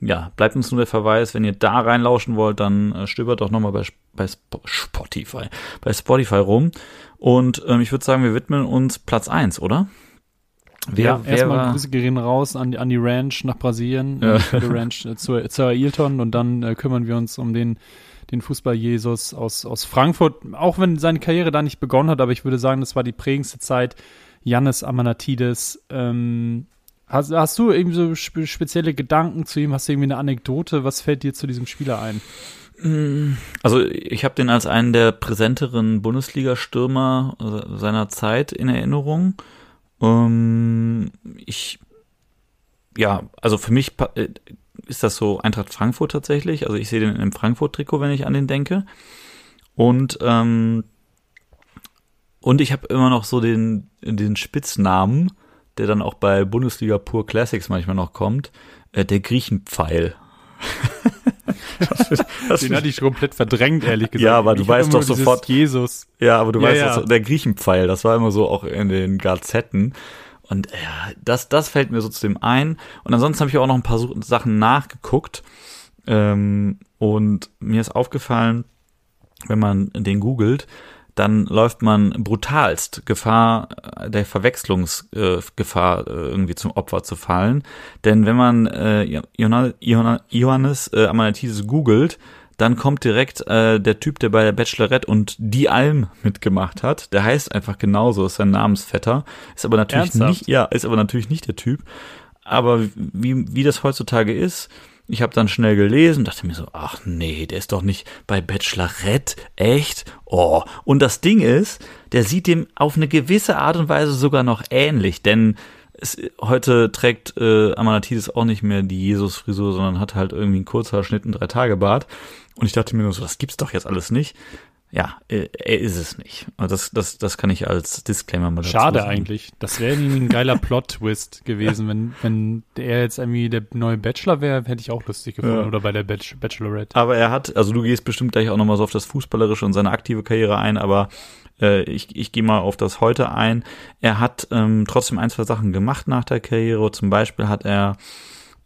ja, bleibt uns nur der Verweis, wenn ihr da reinlauschen wollt, dann äh, stöbert doch nochmal bei, bei Sp- Spotify, bei Spotify rum. Und ähm, ich würde sagen, wir widmen uns Platz eins, oder?
Ja, erstmal
war-
Grüße gehen raus an die, an die Ranch nach Brasilien,
Ja.
Pferde Ranch äh, zu, zu Ailton und dann äh, kümmern wir uns um den, den Fußball-Jesus aus, aus Frankfurt, auch wenn seine Karriere da nicht begonnen hat, aber ich würde sagen, das war die prägendste Zeit. Jannis Amanatidis, ähm, hast, hast du irgendwie so spe spezielle Gedanken zu ihm? Hast du irgendwie eine Anekdote? Was fällt dir zu diesem Spieler ein?
Also ich habe den als einen der präsenteren Bundesliga-Stürmer seiner Zeit in Erinnerung. Ähm, ich, ja, also für mich äh, ist das so Eintracht Frankfurt tatsächlich. Also ich sehe den im Frankfurt-Trikot, wenn ich an den denke. Und ähm, und ich habe immer noch so den den Spitznamen, der dann auch bei Bundesliga Pur Classics manchmal noch kommt, äh, der Griechenpfeil. Das
Den hatte ich komplett verdrängt, ehrlich gesagt.
Ja, aber du
Ich
weißt doch sofort-
Jesus.
Ja, aber du
Ja,
weißt,
ja.
Das, der Griechenpfeil, das war immer so auch in den Gazetten. Und ja, das, das fällt mir so zu dem ein. Und ansonsten habe ich auch noch ein paar Sachen nachgeguckt. Ähm, und mir ist aufgefallen, wenn man den googelt, dann läuft man brutalst Gefahr äh, der Verwechslungsgefahr äh, irgendwie zum Opfer zu fallen. Denn wenn man äh, Johannes äh, Amanatidis googelt, dann kommt direkt äh, der Typ, der bei der Bachelorette und die Alm mitgemacht hat. Der heißt einfach genauso, ist sein Namensvetter, ist aber natürlich Ernsthaft? nicht, ja, ist aber natürlich nicht der Typ. Aber wie, wie das heutzutage ist, ich habe dann schnell gelesen, dachte mir so, ach nee, der ist doch nicht bei Bachelorette, echt? Oh, und das Ding ist, der sieht dem auf eine gewisse Art und Weise sogar noch ähnlich, denn es, heute trägt äh, Amanatidis auch nicht mehr die Jesus-Frisur, sondern hat halt irgendwie einen Kurzhaarschnitt und drei Tage Bart. Und ich dachte mir nur so, das gibt's doch jetzt alles nicht ja, er ist es nicht. Das, das, das kann ich als Disclaimer mal dazu
Schade sagen. eigentlich. Das wäre irgendwie ein geiler Plot-Twist gewesen. Wenn, wenn er jetzt irgendwie der neue Bachelor wäre, hätte ich auch lustig gefunden. Ja. Oder bei der Bachelorette.
Aber er hat, also du gehst bestimmt gleich auch nochmal so auf das Fußballerische und seine aktive Karriere ein, aber äh, ich, ich gehe mal auf das heute ein. Er hat ähm, trotzdem ein, zwei Sachen gemacht nach der Karriere. Zum Beispiel hat er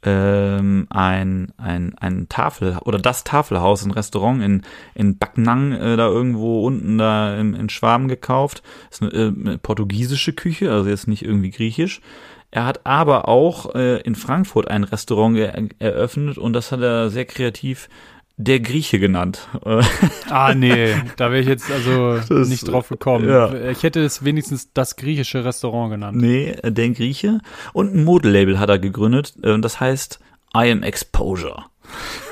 ähm, ein, ein, ein Tafel oder das Tafelhaus, ein Restaurant in, in Backnang, äh, da irgendwo unten da in, in Schwaben gekauft. Ist eine, äh, eine portugiesische Küche, also jetzt nicht irgendwie griechisch. Er hat aber auch äh, in Frankfurt ein Restaurant er eröffnet und das hat er sehr kreativ der Grieche genannt.
ah, nee, da wäre ich jetzt also das, nicht drauf gekommen. Ja. Ich hätte es wenigstens das griechische Restaurant genannt.
Nee, der Grieche. Und ein Modelabel hat er gegründet, äh, das heißt I am Exposure.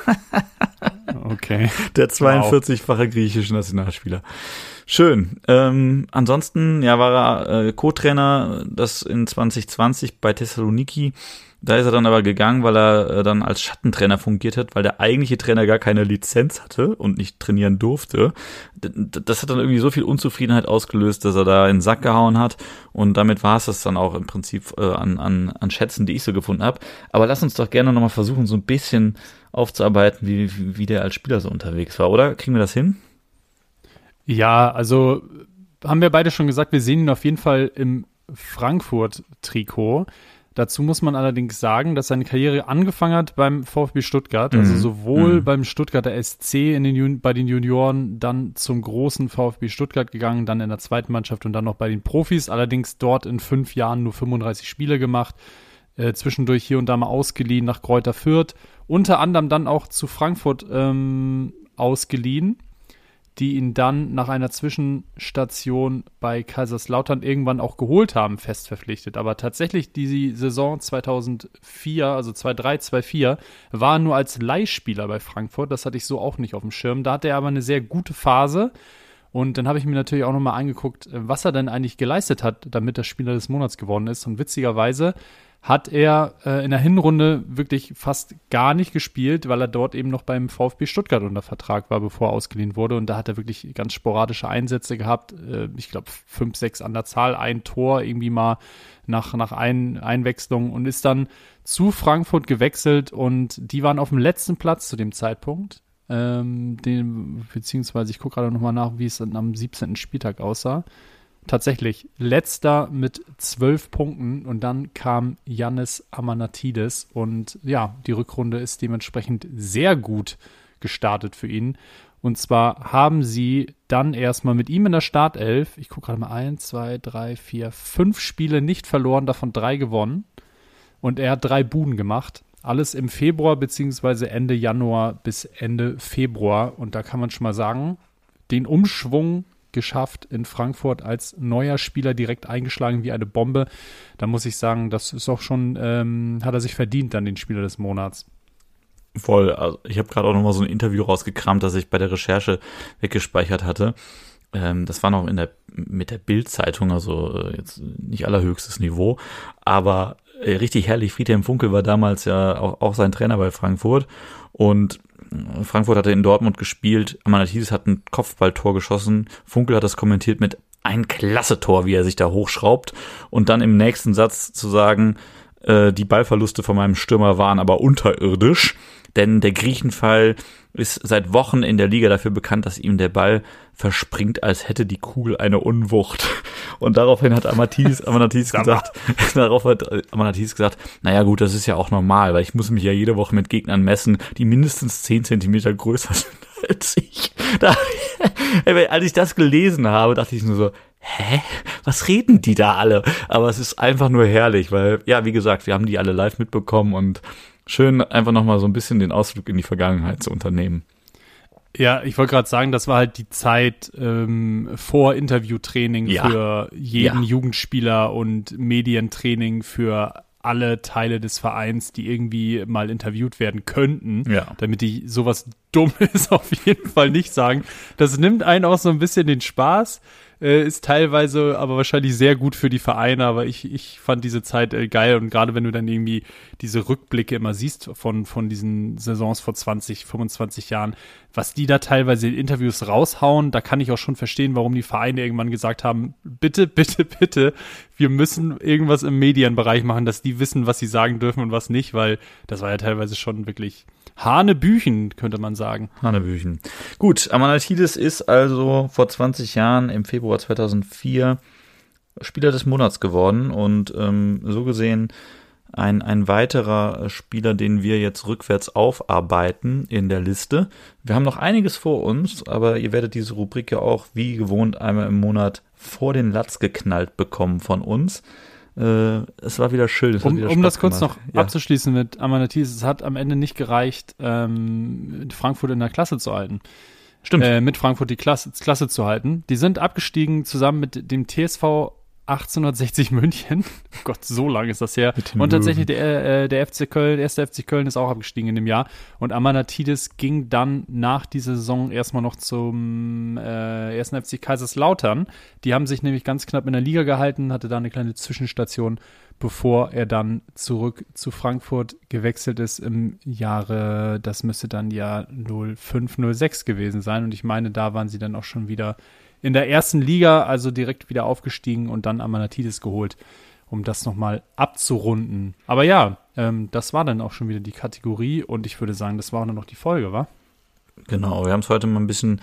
okay.
Der 42-fache griechische Nationalspieler. Schön. Ähm, ansonsten, ja, war er äh, Co-Trainer, das in 2020 bei Thessaloniki da ist er dann aber gegangen, weil er äh, dann als Schattentrainer fungiert hat, weil der eigentliche Trainer gar keine Lizenz hatte und nicht trainieren durfte. Das hat dann irgendwie so viel Unzufriedenheit ausgelöst, dass er da in den Sack gehauen hat. Und damit war es das dann auch im Prinzip äh, an, an, an Schätzen, die ich so gefunden habe. Aber lass uns doch gerne nochmal versuchen, so ein bisschen aufzuarbeiten, wie, wie der als Spieler so unterwegs war, oder? Kriegen wir das hin?
Ja, also haben wir beide schon gesagt, wir sehen ihn auf jeden Fall im Frankfurt-Trikot. Dazu muss man allerdings sagen, dass seine Karriere angefangen hat beim VfB Stuttgart, also mhm. sowohl mhm. beim Stuttgarter SC in den bei den Junioren, dann zum großen VfB Stuttgart gegangen, dann in der zweiten Mannschaft und dann noch bei den Profis. Allerdings dort in fünf Jahren nur 35 Spiele gemacht, äh, zwischendurch hier und da mal ausgeliehen nach Kräuter Fürth, unter anderem dann auch zu Frankfurt ähm, ausgeliehen die ihn dann nach einer Zwischenstation bei Kaiserslautern irgendwann auch geholt haben, fest verpflichtet. Aber tatsächlich die Saison 2004, also 2003, 2004, war nur als Leihspieler bei Frankfurt. Das hatte ich so auch nicht auf dem Schirm. Da hatte er aber eine sehr gute Phase. Und dann habe ich mir natürlich auch nochmal angeguckt, was er denn eigentlich geleistet hat, damit er Spieler des Monats geworden ist. Und witzigerweise hat er äh, in der Hinrunde wirklich fast gar nicht gespielt, weil er dort eben noch beim VfB Stuttgart unter Vertrag war, bevor er ausgeliehen wurde. Und da hat er wirklich ganz sporadische Einsätze gehabt. Äh, ich glaube, fünf, sechs an der Zahl, ein Tor irgendwie mal nach, nach ein, Einwechslung und ist dann zu Frankfurt gewechselt und die waren auf dem letzten Platz zu dem Zeitpunkt. Ähm, den, beziehungsweise ich gucke gerade nochmal nach, wie es dann am 17. Spieltag aussah tatsächlich letzter mit zwölf Punkten und dann kam Yannis Amanatidis und ja, die Rückrunde ist dementsprechend sehr gut gestartet für ihn. Und zwar haben sie dann erstmal mit ihm in der Startelf, ich gucke gerade mal, eins, zwei, drei, vier, fünf Spiele nicht verloren, davon drei gewonnen. Und er hat drei Buden gemacht. Alles im Februar beziehungsweise Ende Januar bis Ende Februar. Und da kann man schon mal sagen, den Umschwung geschafft in Frankfurt als neuer Spieler direkt eingeschlagen wie eine Bombe. Da muss ich sagen, das ist auch schon, ähm, hat er sich verdient dann den Spieler des Monats.
Voll. Also ich habe gerade auch noch mal so ein Interview rausgekramt, das ich bei der Recherche weggespeichert hatte. Ähm, das war noch in der mit der Bild-Zeitung, also äh, jetzt nicht allerhöchstes Niveau, aber äh, richtig herrlich. Friedhelm Funkel war damals ja auch, auch sein Trainer bei Frankfurt und Frankfurt hatte in Dortmund gespielt. Amanatidis hat ein Kopfballtor geschossen. Funkel hat das kommentiert mit ein klasse Tor, wie er sich da hochschraubt. Und dann im nächsten Satz zu sagen, äh, die Ballverluste von meinem Stürmer waren aber unterirdisch. Denn der Griechenfall ist seit Wochen in der Liga dafür bekannt, dass ihm der Ball verspringt, als hätte die Kugel eine Unwucht. Und daraufhin hat Amatis, Amatis gesagt, darauf hat Amatis gesagt, naja gut, das ist ja auch normal, weil ich muss mich ja jede Woche mit Gegnern messen, die mindestens zehn Zentimeter größer sind als ich. Da, als ich das gelesen habe, dachte ich nur so, hä? Was reden die da alle? Aber es ist einfach nur herrlich, weil, ja, wie gesagt, wir haben die alle live mitbekommen und schön einfach nochmal so ein bisschen den Ausflug in die Vergangenheit zu unternehmen.
Ja, ich wollte gerade sagen, das war halt die Zeit ähm, vor Interviewtraining
Ja.
für jeden
Ja.
Jugendspieler und Medientraining für alle Teile des Vereins, die irgendwie mal interviewt werden könnten,
Ja.
damit die sowas Dummes auf jeden Fall nicht sagen. Das nimmt einen auch so ein bisschen den Spaß, äh, ist teilweise aber wahrscheinlich sehr gut für die Vereine, aber ich, ich fand diese Zeit äh, geil. Und gerade wenn du dann irgendwie diese Rückblicke immer siehst von, von diesen Saisons vor 20, 25 Jahren, was die da teilweise in Interviews raushauen, da kann ich auch schon verstehen, warum die Vereine irgendwann gesagt haben, bitte, bitte, bitte, wir müssen irgendwas im Medienbereich machen, dass die wissen, was sie sagen dürfen und was nicht, weil das war ja teilweise schon wirklich Hanebüchen, könnte man sagen.
Hanebüchen. Gut, Amanatidis ist also vor 20 Jahren im Februar 2004 Spieler des Monats geworden und ähm, so gesehen ein, ein weiterer Spieler, den wir jetzt rückwärts aufarbeiten in der Liste. Wir haben noch einiges vor uns, aber ihr werdet diese Rubrik ja auch wie gewohnt einmal im Monat vor den Latz geknallt bekommen von uns. Äh, es war wieder schön.
Um,
wieder
um das kurz
gemacht.
noch
Ja.
abzuschließen mit Amanatis, es hat am Ende nicht gereicht, ähm, Frankfurt in der Klasse zu halten.
Stimmt.
Äh, mit Frankfurt die Klasse, Klasse zu halten. Die sind abgestiegen zusammen mit dem TSV 1860 München. Oh Gott, so lange ist das her. Und tatsächlich der, äh, der FC Köln, der erste FC Köln ist auch abgestiegen in dem Jahr. Und Amanatidis ging dann nach dieser Saison erstmal noch zum äh, ersten FC Kaiserslautern. Die haben sich nämlich ganz knapp in der Liga gehalten, hatte da eine kleine Zwischenstation, bevor er dann zurück zu Frankfurt gewechselt ist im Jahre, das müsste dann ja 05, 06 gewesen sein. Und ich meine, da waren sie dann auch schon wieder in der ersten Liga, also direkt wieder aufgestiegen und dann Amanatidis geholt, um das nochmal abzurunden. Aber ja, ähm, das war dann auch schon wieder die Kategorie und ich würde sagen, das war auch nur noch die Folge, wa?
Genau, wir haben es heute mal ein bisschen,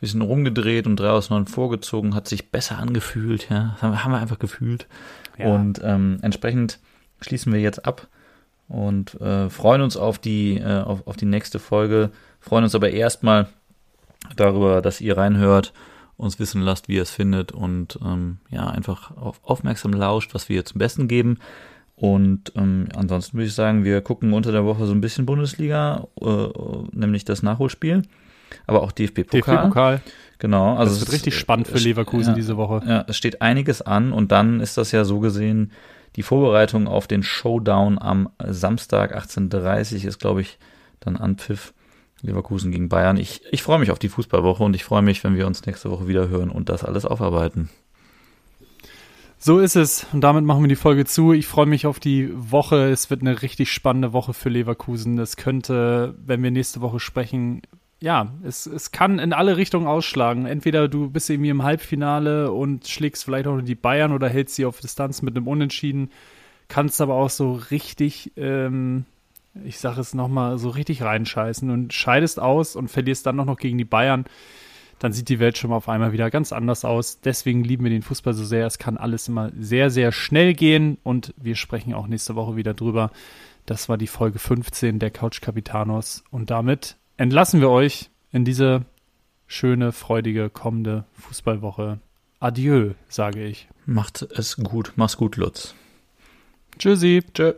bisschen rumgedreht und drei aus neun vorgezogen, hat sich besser angefühlt, ja. Das haben wir- haben wir einfach gefühlt.
Ja.
Und ähm, entsprechend schließen wir jetzt ab und äh, freuen uns auf die, äh, auf, auf die nächste Folge, freuen uns aber erstmal darüber, dass ihr reinhört, uns wissen lasst, wie ihr es findet und ähm, ja, einfach auf, aufmerksam lauscht, was wir hier zum Besten geben. Und ähm, ansonsten würde ich sagen, wir gucken unter der Woche so ein bisschen Bundesliga, äh, nämlich das Nachholspiel, aber auch DFB-Pokal.
DFB-Pokal.
Genau. Also
Das
es
wird
ist,
richtig spannend für Leverkusen
ja,
diese Woche.
Ja, es steht einiges an und dann ist das ja so gesehen die Vorbereitung auf den Showdown am Samstag 18.30 ist, glaube ich, dann Anpfiff Leverkusen gegen Bayern. Ich, ich freue mich auf die Fußballwoche und ich freue mich, wenn wir uns nächste Woche wieder hören und das alles aufarbeiten.
So ist es. Und damit machen wir die Folge zu. Ich freue mich auf die Woche. Es wird eine richtig spannende Woche für Leverkusen. Es könnte, wenn wir nächste Woche sprechen, ja, es, es kann in alle Richtungen ausschlagen. Entweder du bist irgendwie im Halbfinale und schlägst vielleicht auch die Bayern oder hältst sie auf Distanz mit einem Unentschieden. Kannst aber auch so richtig, ähm, ich sage es nochmal, so richtig reinscheißen und scheidest aus und verlierst dann noch, noch gegen die Bayern dann sieht die Welt schon mal auf einmal wieder ganz anders aus. Deswegen lieben wir den Fußball so sehr. Es kann alles immer sehr, sehr schnell gehen und wir sprechen auch nächste Woche wieder drüber. Das war die Folge 15 der Couch Capitanos und damit entlassen wir euch in diese schöne, freudige, kommende Fußballwoche. Adieu, sage ich.
Macht es gut. Mach's gut, Lutz.
Tschüssi.
Tschö.